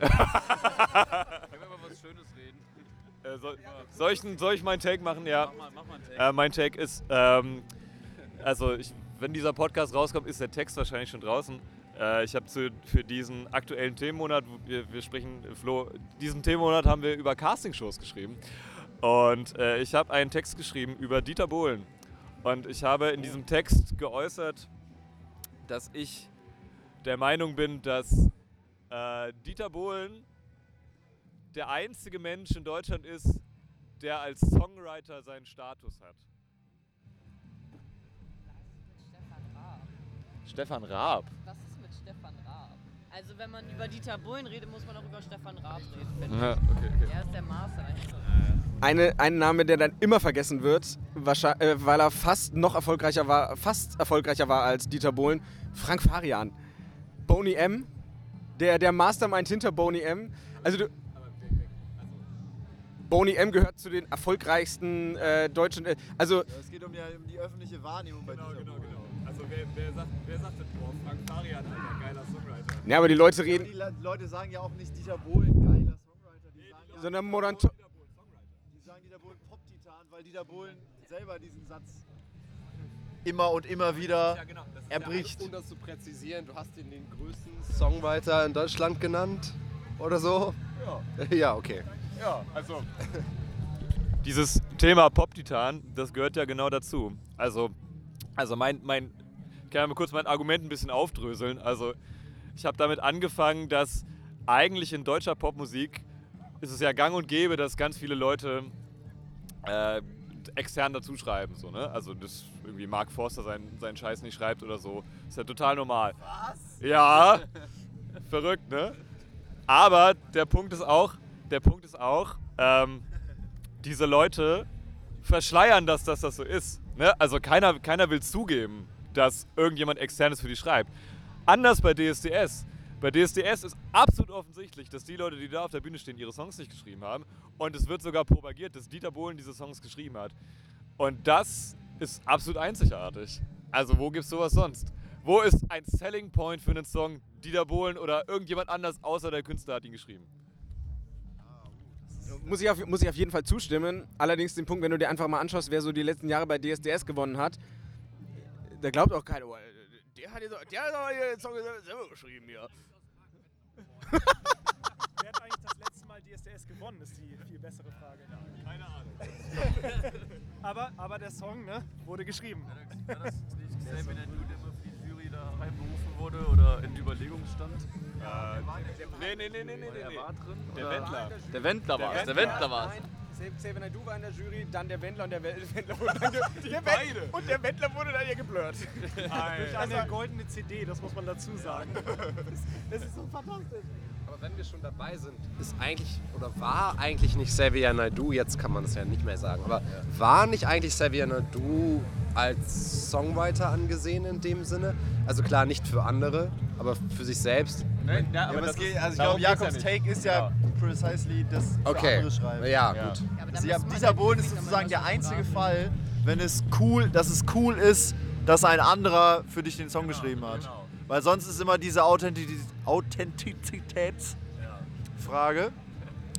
Speaker 7: Können wir mal was Schönes reden?
Speaker 4: Äh, soll, soll, ich, soll ich meinen Take machen? Ja.
Speaker 7: Mach mal, mach mal einen Take.
Speaker 4: Äh, mein Take ist, ähm, also ich, wenn dieser Podcast rauskommt, ist der Text wahrscheinlich schon draußen. Äh, ich habe für diesen aktuellen Themenmonat, wir, wir sprechen, Flo, diesen Themenmonat haben wir über Castingshows geschrieben. Und äh, ich habe einen Text geschrieben über Dieter Bohlen. Und ich habe in diesem Text geäußert, dass ich der Meinung bin, dass äh, Dieter Bohlen der einzige Mensch in Deutschland ist, der als Songwriter seinen Status hat. Stefan Raab.
Speaker 8: Was ist mit Stefan Raab? Also wenn man über Dieter Bohlen redet, muss man auch über Stefan Raab reden,
Speaker 4: Ja, okay, okay.
Speaker 8: Er ist der Master.
Speaker 2: Eine, ein Name, der dann immer vergessen wird, äh, weil er fast noch erfolgreicher war, fast erfolgreicher war als Dieter Bohlen, Frank Farian. Boney M, der, der Mastermind hinter Boney M. Also du, Boney M gehört zu den erfolgreichsten äh, deutschen. Äh, also
Speaker 3: Es geht um die, um die öffentliche Wahrnehmung bei Dieter Bohlen.
Speaker 4: Also wer, wer, sagt, wer sagt denn, boah, Frank Farian, Alter, geiler Songwriter.
Speaker 2: ja, aber die Leute reden,
Speaker 3: Die Le- Leute sagen ja auch nicht Dieter Bohlen, geiler Songwriter. Die sagen, ja,
Speaker 2: sondern modern.
Speaker 3: die sagen Dieter Bohlen Pop-Titan, weil Dieter Bohlen selber diesen Satz immer und immer wieder
Speaker 6: genau,
Speaker 3: erbricht.
Speaker 6: Um das zu präzisieren, du hast ihn den größten Songwriter in Deutschland genannt oder so?
Speaker 4: Ja.
Speaker 6: Ja, okay.
Speaker 4: Ja, also. Dieses Thema Pop-Titan, das gehört ja genau dazu. Also, also mein, mein, kann ja mal kurz mein Argument ein bisschen aufdröseln. Also, ich habe damit angefangen, dass eigentlich in deutscher Popmusik ist es ja gang und gäbe, dass ganz viele Leute äh, extern dazu schreiben. So, ne? Also, dass irgendwie Mark Forster seinen, seinen Scheiß nicht schreibt oder so. Ist ja total normal. Was? Ja, verrückt, ne? Aber der Punkt ist auch, der Punkt ist auch, ähm, diese Leute verschleiern das, dass das so ist. Ne? Also keiner, keiner will zugeben, dass irgendjemand externes für die schreibt. Anders bei DSDS. Bei DSDS ist absolut offensichtlich, dass die Leute, die da auf der Bühne stehen, ihre Songs nicht geschrieben haben. Und es wird sogar propagiert, dass Dieter Bohlen diese Songs geschrieben hat. Und das ist absolut einzigartig. Also wo gibt's sowas sonst? Wo ist ein Selling Point für einen Song Dieter Bohlen oder irgendjemand anders außer der Künstler hat ihn geschrieben?
Speaker 2: Muss ich, auf, muss ich auf jeden Fall zustimmen. Allerdings den Punkt, wenn du dir einfach mal anschaust, wer so die letzten Jahre bei DSDS gewonnen hat, da glaubt auch keiner, oh, der hat, jetzt, der hat aber den Song selber geschrieben hier.
Speaker 10: Wer hat eigentlich das letzte Mal DSDS gewonnen, ist die viel bessere Frage. keine Ahnung. aber, aber der Song ne, wurde geschrieben.
Speaker 7: War das nicht Xavier Nadu, der immer für die Jury da reinberufen wurde oder in Überlegung stand?
Speaker 4: Äh, nee, nee, nee, nee, nee,
Speaker 7: Oder
Speaker 4: nee.
Speaker 7: er war drin?
Speaker 4: Der? Wendler.
Speaker 7: Der Wendler war es. Der Wendler war es.
Speaker 2: Nein, Xavier Nadu war in der Jury, dann der Wendler und der Wendler wurde dann ge der Wend- Und der Wendler wurde dann hier geblurrt.
Speaker 10: Durch eine goldene CD, das muss man dazu sagen.
Speaker 2: Das ist so fantastisch.
Speaker 6: Aber wenn wir schon dabei sind, ist eigentlich oder war eigentlich nicht Xavier Naidoo, jetzt kann man es ja nicht mehr sagen, aber war nicht eigentlich Xavier Naidoo als Songwriter angesehen in dem Sinne? Also klar, nicht für andere, aber für sich selbst.
Speaker 4: Nee, ja,
Speaker 3: Ja,
Speaker 4: aber
Speaker 3: aber
Speaker 4: das
Speaker 3: geht, also ich glaube,
Speaker 4: ja
Speaker 3: Jakobs. Take ist ja precisely das für
Speaker 6: Okay,
Speaker 3: andere schreiben.
Speaker 6: ja,
Speaker 4: Ja.
Speaker 6: gut.
Speaker 3: Ja, dieser Boden ist sozusagen der einzige Fall, wenn es cool, dass es cool ist, dass ein anderer für dich den Song geschrieben hat.
Speaker 4: genau.
Speaker 3: Weil sonst ist immer diese Authentiz Authentizitätsfrage.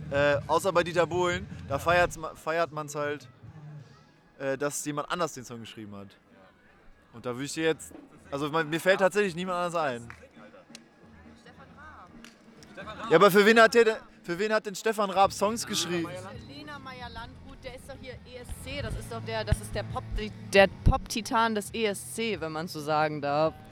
Speaker 3: Äh, außer bei Dieter Bohlen, da feiert man es halt, äh, dass jemand anders den Song geschrieben hat. Und da würde ich dir jetzt, also man, mir fällt tatsächlich niemand anders ein. Ja, aber für wen hat der, denn- für wen hat denn Stefan Raab Songs geschrieben?
Speaker 8: Lena Meyer-Landrut, der ist doch hier ESC, das ist doch der, das ist der Pop, der Pop-Titan des ESC, wenn man so sagen darf.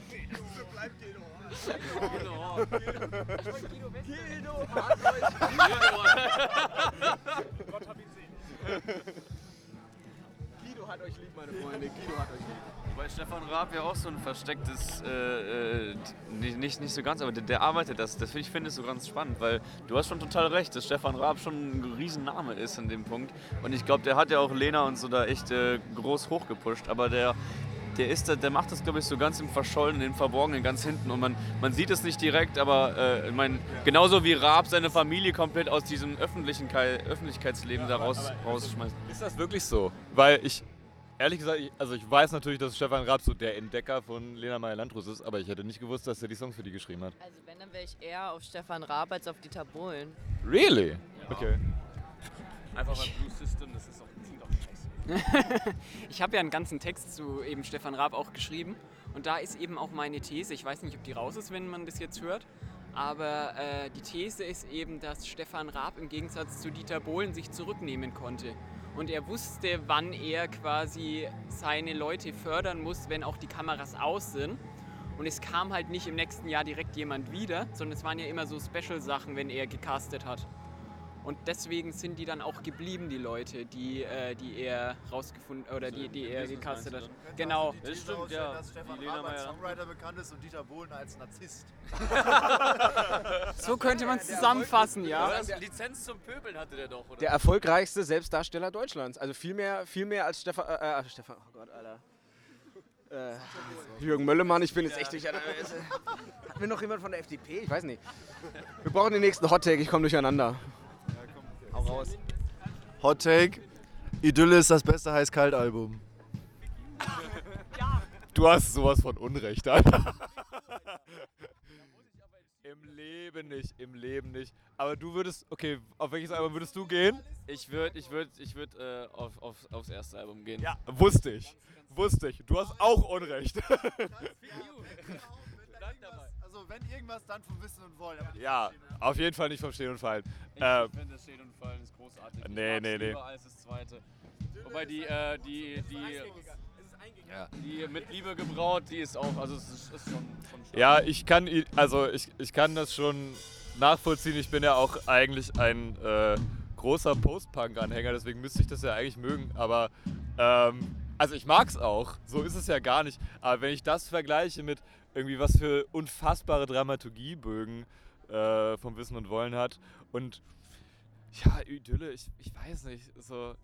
Speaker 2: Guido hat euch lieb, meine Freunde. Guido hat euch lieb.
Speaker 7: Wobei Stefan Raab ja auch so ein verstecktes, äh, äh, nicht, nicht, nicht so ganz, aber der, der arbeitet das. Das finde ich finde ich so ganz spannend, weil du hast schon total recht, dass Stefan Raab schon ein Riesenname ist in dem Punkt. Und ich glaube, der hat ja auch Lena und so da echt äh, groß hochgepusht, aber der, der ist, der macht das, glaube ich, so ganz im Verschollenen, im Verborgenen, ganz hinten. Und man, man sieht es nicht direkt, aber äh, ich mein, genauso wie Raab seine Familie komplett aus diesem öffentlichen Öffentlichkeitsleben da raus, rausschmeißt.
Speaker 4: Ist das wirklich so? Weil ich, ehrlich gesagt, ich, also ich weiß natürlich, dass Stefan Raab so der Entdecker von Lena Meyer-Landrut ist, aber ich hätte nicht gewusst, dass er die Songs für die geschrieben hat.
Speaker 8: Also wenn, dann wäre ich eher auf Stefan Raab als auf Dieter Bohlen.
Speaker 4: Really? Okay.
Speaker 7: Einfach beim Blue System, das ist auch, klingt auch scheiße.
Speaker 5: Ich habe ja einen ganzen Text zu eben Stefan Raab auch geschrieben. Und da ist eben auch meine These, ich weiß nicht, ob die raus ist, wenn man das jetzt hört, aber äh, die These ist eben, dass Stefan Raab im Gegensatz zu Dieter Bohlen sich zurücknehmen konnte. Und er wusste, wann er quasi seine Leute fördern muss, wenn auch die Kameras aus sind. Und es kam halt nicht im nächsten Jahr direkt jemand wieder, sondern es waren ja immer so Special-Sachen, wenn er gecastet hat. Und deswegen sind die dann auch geblieben, die Leute, die, äh, die er rausgefunden oder die, die er gecastet hat. Genau.
Speaker 3: Die These
Speaker 7: stimmt, ja.
Speaker 3: Dass Stefan
Speaker 7: Die Lena
Speaker 3: Raab als Songwriter bekannt ist und Dieter Bohlen als Narzisst.
Speaker 5: So könnte man es zusammenfassen, ja.
Speaker 7: Das Lizenz zum Pöbeln hatte der doch, oder?
Speaker 2: Der erfolgreichste Selbstdarsteller Deutschlands. Also viel mehr, viel mehr als Stefan. Äh, äh, Stefan, oh Gott, Alter. Äh, Jürgen Möllemann, ich bin jetzt echt durch. Alter, ist, äh, Hat mir noch jemand von der FDP? Ich weiß nicht. Wir brauchen den nächsten Hottag, ich komme durcheinander. Hau raus.
Speaker 3: Hot Take: Idylle ist das beste Heiß-Kalt-Album.
Speaker 4: Du hast sowas von Unrecht, Alter. Im Leben nicht, im Leben nicht. Aber du würdest, okay, auf welches Album würdest du gehen?
Speaker 7: Ich würde ich würd, ich würd, äh, auf, auf, aufs erste Album gehen.
Speaker 4: Ja, wusste ich. Wusste ich. Du hast auch Unrecht.
Speaker 3: Wenn irgendwas, dann vom Wissen und Wollen.
Speaker 4: ja, auf jeden Fall nicht vom Stehen und Fallen.
Speaker 7: Ich
Speaker 4: Ähm,
Speaker 7: finde das Stehen und Fallen ist großartig.
Speaker 4: Nee, nee, nee.
Speaker 7: als das zweite. Wobei die, äh, die, die, ja, die mit Liebe gebraut, die ist auch, also es ist, ist schon, schon stark.
Speaker 4: Ja, ich kann, also ich, ich kann das schon nachvollziehen. Ich bin ja auch eigentlich ein äh, großer Post-Punk-Anhänger, deswegen müsste ich das ja eigentlich mögen. Aber, ähm, also ich mag's auch, so ist es ja gar nicht. Aber wenn ich das vergleiche mit irgendwie was für unfassbare Dramaturgiebögen äh, vom Wissen und Wollen hat und ja, Idylle, ich, ich weiß nicht, so...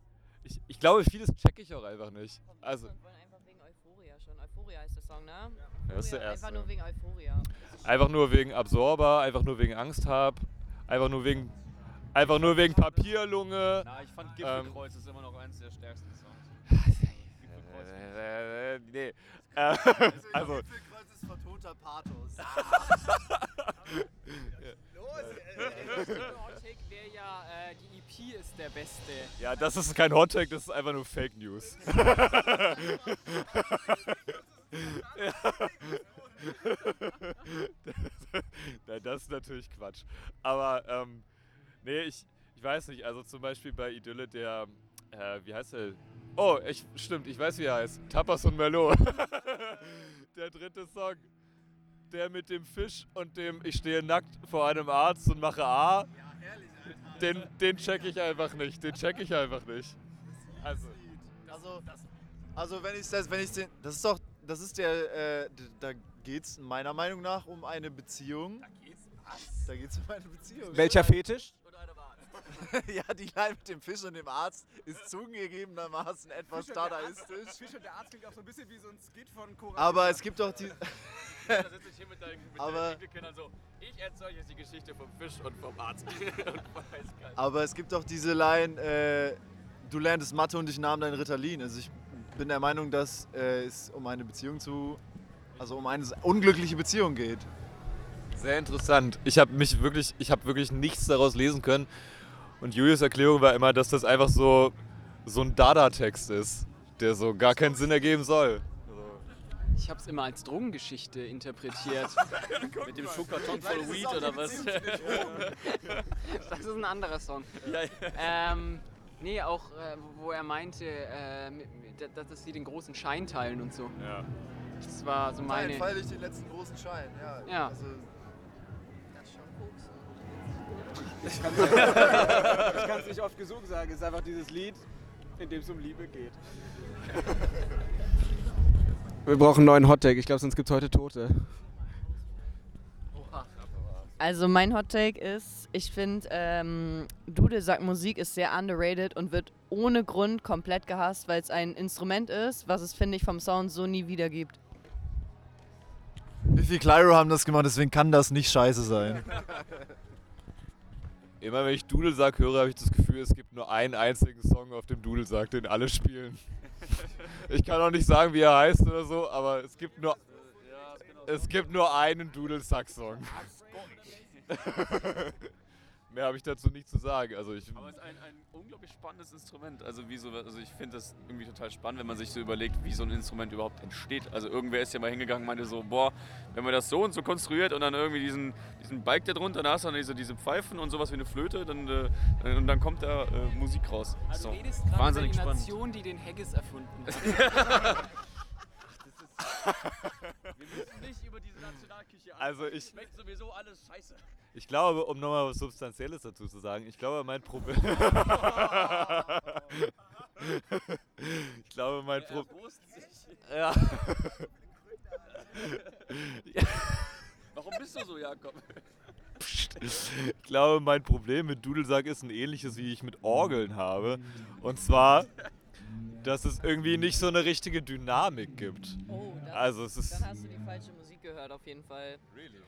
Speaker 4: Ich, ich glaube, vieles checke ich auch einfach nicht. Also,
Speaker 8: Und wollen einfach wegen Euphoria schon. Euphoria heißt der Song, ne?
Speaker 4: das ist der erste.
Speaker 8: Einfach nur wegen Euphoria.
Speaker 4: Einfach nur wegen Absorber, einfach nur wegen Angst hab, einfach nur wegen, einfach nur wegen Papierlunge.
Speaker 7: Na, ich fand
Speaker 4: Ähm,
Speaker 7: Gipfelkreuz ist immer noch eines der stärksten Songs. Gipfelkreuz.
Speaker 4: Äh, nee. Äh, also,
Speaker 3: ist vertonter Pathos.
Speaker 5: Hot Take wäre ja, äh, die EP ist der beste.
Speaker 4: ja, das ist kein Hottag, das ist einfach nur Fake News. Nein, das ist natürlich Quatsch. Aber, ähm, nee, ich, ich weiß nicht, also zum Beispiel bei Idylle der, äh, wie heißt der? Oh, ich, stimmt, ich weiß, wie er heißt. Tapas und Merlot. Der dritte Song. Der mit dem Fisch und dem Ich stehe nackt vor einem Arzt und mache A. Den, den check ich einfach nicht. Den check ich einfach nicht. Also,
Speaker 3: Also, also wenn ich das, wenn ich den, das ist doch, das ist der, äh, da geht's meiner Meinung nach um eine Beziehung. Da geht's was? Da geht's um eine Beziehung.
Speaker 2: Welcher Fetisch?
Speaker 3: ja, die Line mit dem Fisch und dem Arzt ist zugegebenermaßen etwas dadaistisch.
Speaker 2: Fisch und der Arzt klingt auch so ein bisschen wie so ein Skit von Cora.
Speaker 3: Aber es gibt doch die.
Speaker 7: Da sitze ich hier mit deinen, mit
Speaker 3: Aber-
Speaker 7: deinen so, ich erzähle jetzt die Geschichte vom Fisch und vom Arzt. und.
Speaker 3: Aber es gibt doch diese Line, äh, du lerntest Mathe und ich nahm dein Ritalin. Also ich bin der Meinung, dass äh, es um eine Beziehung zu, also um eine unglückliche Beziehung geht.
Speaker 4: sehr interessant. Ich habe mich wirklich, ich habe wirklich nichts daraus lesen können. Und Julius Erklärung war immer, dass das einfach so, so ein Dada-Text ist, der so gar keinen Sinn ergeben soll.
Speaker 5: Ich habe es immer als Drogengeschichte interpretiert.
Speaker 7: Mit dem Schuhkarton voll Weed oder was?
Speaker 5: das ist ein anderer Song.
Speaker 7: ja, ja.
Speaker 5: Ähm, nee, auch äh, wo er meinte, äh, dass sie den großen Schein teilen und so.
Speaker 4: Ja.
Speaker 5: Das war so meine.
Speaker 3: Nein, feierlich den letzten großen Schein. Ja.
Speaker 5: Ja.
Speaker 3: Also,
Speaker 2: Ich kann es nicht oft genug sagen. Es ist einfach dieses Lied, in dem es um Liebe geht. Wir brauchen einen neuen Hottag. Ich glaube, sonst gibt es heute Tote.
Speaker 8: Also mein Hot Take ist, ich finde, ähm, Dudelsack Musik ist sehr underrated und wird ohne Grund komplett gehasst, weil es ein Instrument ist, was es, finde ich, vom Sound so nie wieder gibt.
Speaker 3: Biffy Clyro haben das gemacht, deswegen kann das nicht scheiße sein.
Speaker 4: Immer wenn ich Dudelsack höre, habe ich das Gefühl, es gibt nur einen einzigen Song auf dem Dudelsack, den alle spielen. Ich kann auch nicht sagen, wie er heißt oder so, aber es gibt nur, es gibt nur einen Dudelsack-Song. Mehr habe ich dazu nicht zu sagen. Also ich,
Speaker 7: Aber es ist ein, ein unglaublich spannendes Instrument. Also, wie so, also ich finde das irgendwie total spannend, wenn man sich so überlegt, wie so ein Instrument überhaupt entsteht. Also irgendwer ist ja mal hingegangen und meinte so, boah, wenn man das so und so konstruiert und dann irgendwie diesen, diesen Balk da drunter, da hast du dann diese, diese Pfeifen und sowas wie eine Flöte, dann, äh, dann- und dann kommt da äh, Musik raus.
Speaker 5: Also
Speaker 7: so.
Speaker 5: du redest gerade über
Speaker 7: wahnsinnig
Speaker 5: die
Speaker 7: spannend.
Speaker 5: Nation, die den Haggis erfunden hat.
Speaker 7: Wir müssen nicht über diese Nationalküche
Speaker 4: Also ich-
Speaker 7: Schmeckt sowieso alles scheiße.
Speaker 4: Ich glaube, um nochmal was Substanzielles dazu zu sagen, ich glaube, mein Problem. ich glaube, mein Problem. Ja.
Speaker 7: Warum bist du so, Jakob?
Speaker 4: Ich glaube, mein Problem mit Dudelsack ist ein ähnliches, wie ich mit Orgeln habe. Und zwar, dass es irgendwie nicht so eine richtige Dynamik gibt.
Speaker 8: Oh,
Speaker 4: Also es ist.
Speaker 8: dann hast du die falsche Musik gehört auf jeden Fall.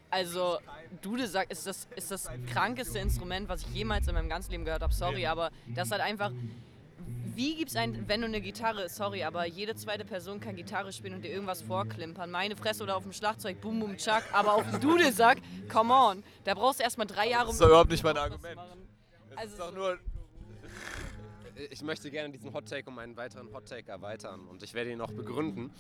Speaker 8: Also Dudelsack ist das, ist das krankeste Instrument, was ich jemals in meinem ganzen Leben gehört habe. Sorry, aber das hat einfach wie gibt's ein, wenn du eine Gitarre, sorry, aber jede zweite Person kann Gitarre spielen und dir irgendwas vorklimpern. Meine Fresse oder auf dem Schlagzeug, boom, boom, chuck, aber auf dem Dudelsack, come on. Da brauchst du erstmal drei Jahre, um
Speaker 4: Das ist doch überhaupt nicht mein Argument. Es
Speaker 8: Also
Speaker 4: ist doch
Speaker 8: so-
Speaker 4: nur.
Speaker 6: Ich möchte gerne diesen Hot Take um einen weiteren Hot Take erweitern und ich werde ihn auch begründen.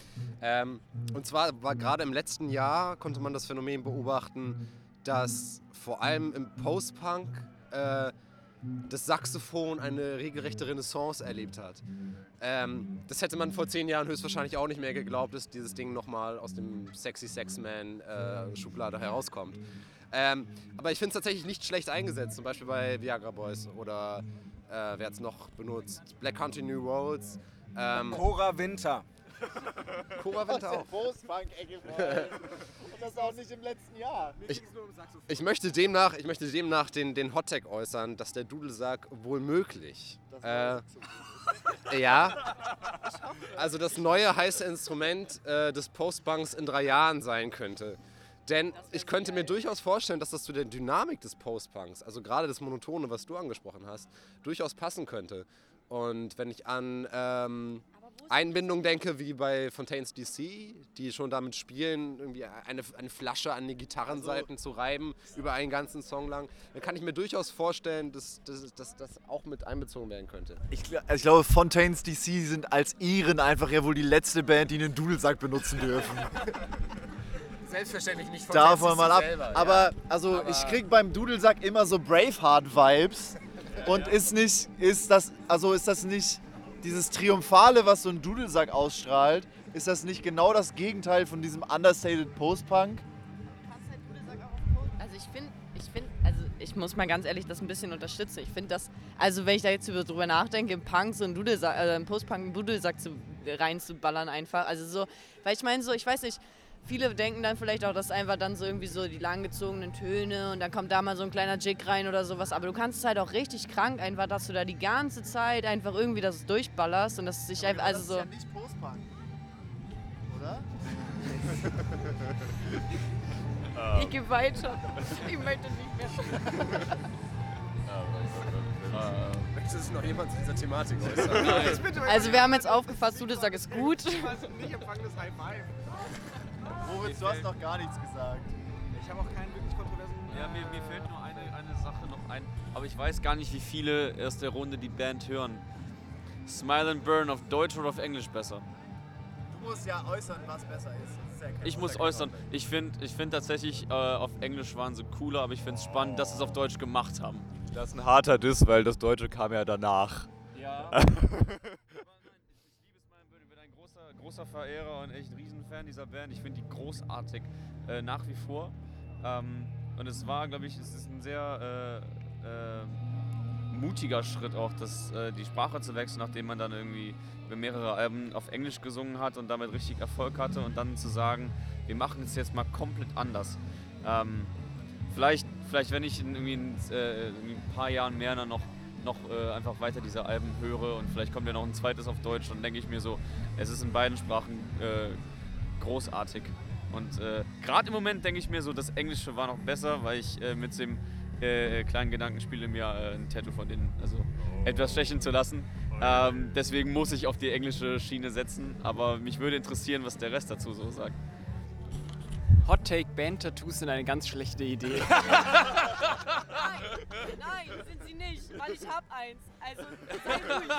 Speaker 6: Ähm, und zwar war gerade im letzten Jahr konnte man das Phänomen beobachten, dass vor allem im Post-Punk äh, das Saxophon eine regelrechte Renaissance erlebt hat. Ähm, das hätte man vor zehn Jahren höchstwahrscheinlich auch nicht mehr geglaubt, dass dieses Ding nochmal aus dem Sexy Sex Man äh, Schublade herauskommt. Ähm, aber ich finde es tatsächlich nicht schlecht eingesetzt, zum Beispiel bei Viagra Boys oder äh, wer hat es noch benutzt? Black Country New Roads. Ähm,
Speaker 2: Cora Winter.
Speaker 6: Cora Winter auch.
Speaker 9: Allem. Und das auch nicht im letzten Jahr.
Speaker 6: Ich, ich möchte demnach, ich möchte demnach den, den Hot Tag äußern, dass der Dudelsack wohl möglich. Äh, ja. Also das neue heiße Instrument äh, des Postpunks in drei Jahren sein könnte. Denn ich könnte mir durchaus vorstellen, dass das zu der Dynamik des Postpunks, also gerade das Monotone, was du angesprochen hast, durchaus passen könnte. Und wenn ich an ähm, Einbindung denke, wie bei Fontaines DC, die schon damit spielen, irgendwie eine, eine Flasche an die Gitarrenseiten zu reiben über einen ganzen Song lang, dann kann ich mir durchaus vorstellen, dass das auch mit einbezogen werden könnte.
Speaker 3: Ich, also ich glaube, Fontaines DC sind als Iren einfach ja wohl die letzte Band, die einen Dudelsack benutzen dürfen.
Speaker 6: Selbstverständlich nicht von
Speaker 3: Davon mal ab. Aber also ich krieg beim Dudelsack immer so Braveheart-Vibes. Und ist nicht, ist das, also ist das nicht dieses Triumphale, was so ein Dudelsack ausstrahlt, ist das nicht genau das Gegenteil von diesem understated Post-Punk?
Speaker 8: Also ich finde, ich finde, also ich muss mal ganz ehrlich das ein bisschen unterstützen. Ich finde das, also wenn ich da jetzt über- drüber nachdenke, im Punk so einen Dudelsack, äh, im Post-Punk einen Dudelsack zu, reinzuballern einfach. Also so, weil ich meine so, ich weiß nicht, viele denken dann vielleicht auch, dass einfach dann so irgendwie so die langgezogenen Töne und dann kommt da mal so ein kleiner Jig rein oder sowas. Aber du kannst es halt auch richtig krank einfach, dass du da die ganze Zeit einfach irgendwie das durchballerst und dass es sich einfach, also so.
Speaker 9: Das ist ja nicht Post-Punk. Oder?
Speaker 8: Ich gehe weiter. Ich möchte nicht mehr.
Speaker 6: Möchte sich noch jemand zu dieser Thematik äußern?
Speaker 8: Also wir haben jetzt aufgefasst, Dudelsack ist gut.
Speaker 9: Nicht empfangenes High Five. Moritz, du hast noch gar nichts gesagt.
Speaker 2: Ich habe auch keinen wirklich kontroversen.
Speaker 7: Ja, mir, mir fällt nur eine, eine Sache noch ein, aber ich weiß gar nicht, wie viele aus der Runde die Band hören. Smile and Burn auf Deutsch oder auf Englisch besser?
Speaker 9: Du musst ja äußern, was besser ist. Ja
Speaker 7: Ich muss äußern, ich finde ich find tatsächlich, äh, auf Englisch waren sie cooler, aber ich finde es spannend, dass sie es auf Deutsch gemacht haben.
Speaker 4: Das ist ein harter Diss, weil das Deutsche kam ja danach.
Speaker 7: Ja. aber nein, ich, ich liebe Smile and Burn, ich bin ein großer, Verehrer und echt Riesenfan dieser Band. Ich finde die großartig, äh, nach wie vor. Ähm, und es war, glaube ich, es ist ein sehr äh, äh, mutiger Schritt auch, das, äh, die Sprache zu wechseln, nachdem man dann irgendwie mehrere Alben auf Englisch gesungen hat und damit richtig Erfolg hatte und dann zu sagen, wir machen es jetzt mal komplett anders. Ähm, vielleicht, vielleicht, wenn ich in irgendwie in, äh, in ein paar Jahren mehr dann noch, noch äh, einfach weiter diese Alben höre und vielleicht kommt ja noch ein zweites auf Deutsch, dann denke ich mir so, es ist in beiden Sprachen äh, großartig. Und äh, gerade im Moment denke ich mir so, das Englische war noch besser, weil ich äh, mit dem äh, kleinen Gedanken spiele, mir äh, ein Tattoo von denen also etwas stechen zu lassen. Ähm, deswegen muss ich auf die englische Schiene setzen, aber mich würde interessieren, was der Rest dazu so sagt.
Speaker 5: Hot Take Band Tattoos sind eine ganz schlechte Idee.
Speaker 8: Nein, nein, sind sie nicht, weil ich hab eins. Also sei ruhig.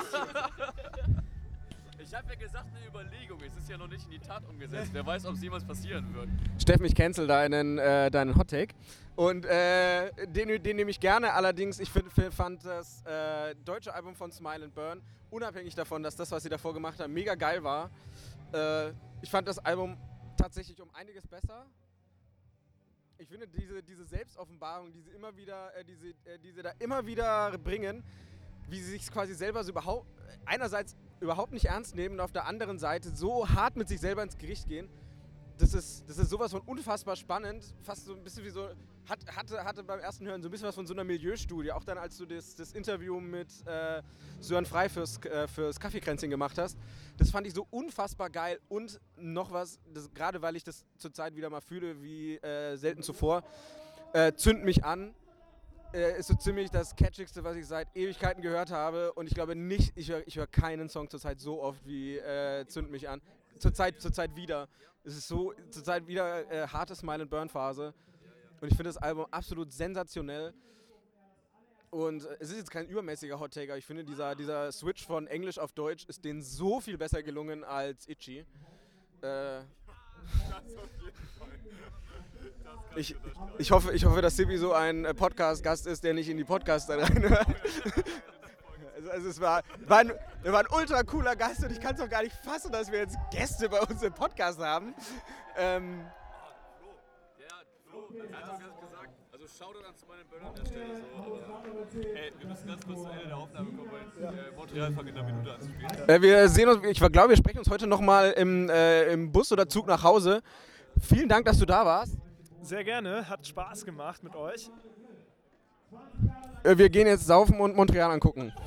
Speaker 7: Ich habe ja gesagt, eine Überlegung. Es ist ja noch nicht in die Tat umgesetzt. Wer weiß, ob es jemals passieren wird.
Speaker 2: Steffen, ich cancel deinen, äh, deinen Hot Take. Und äh, den, den nehme ich gerne. Allerdings, ich find, find, fand das äh, deutsche Album von Smile and Burn, unabhängig davon, dass das, was sie davor gemacht haben, mega geil war. Äh, ich fand das Album tatsächlich um einiges besser. Ich finde diese, diese Selbstoffenbarung, die sie immer wieder, äh, die, sie, äh, die sie da immer wieder bringen, wie sie sich quasi selber so überhaupt, einerseits überhaupt nicht ernst nehmen und auf der anderen Seite so hart mit sich selber ins Gericht gehen, das ist, das ist sowas von unfassbar spannend. Fast so ein bisschen wie so. Hat, hatte, hatte beim ersten Hören so ein bisschen was von so einer Milieustudie. Auch dann, als du das, das Interview mit äh, Sören Frei fürs, äh, fürs Kaffeekränzchen gemacht hast. Das fand ich so unfassbar geil. Und noch was, das, gerade weil ich das zurzeit wieder mal fühle, wie äh, selten zuvor, äh, zünd mich an. äh, ist so ziemlich das Catchigste, was ich seit Ewigkeiten gehört habe. Und ich glaube nicht, ich höre hör keinen Song zurzeit so oft wie äh, Zünd mich an. Zurzeit, zurzeit wieder. Es ist so, zurzeit wieder äh, harte Smile and Burn Phase. Und ich finde das Album absolut sensationell. Und äh, es ist jetzt kein übermäßiger Hot Taker. Ich finde, dieser, dieser Switch von Englisch auf Deutsch ist denen so viel besser gelungen als Itchy. Äh, ich, ich, hoffe, ich hoffe, dass Sibi so ein äh, Podcast-Gast ist, der nicht in die Podcasts reinhört. Also es war, war, ein, war ein ultra cooler Gast und ich kann es auch gar nicht fassen, dass wir jetzt Gäste bei uns im Podcast haben. Ähm,
Speaker 7: Also Shoutout an meinen Burner an der Stelle so, aber ey, wir müssen ganz kurz zu Ende der Aufnahme kommen, weil äh, Montreal fängt in einer Minute an zu spielen.
Speaker 2: äh, wir sehen uns, ich glaube, wir sprechen uns heute nochmal im, äh, im Bus oder Zug nach Hause. Vielen Dank, dass du da warst.
Speaker 10: Sehr gerne, hat Spaß gemacht mit euch.
Speaker 2: Äh, wir gehen jetzt saufen und Montreal angucken.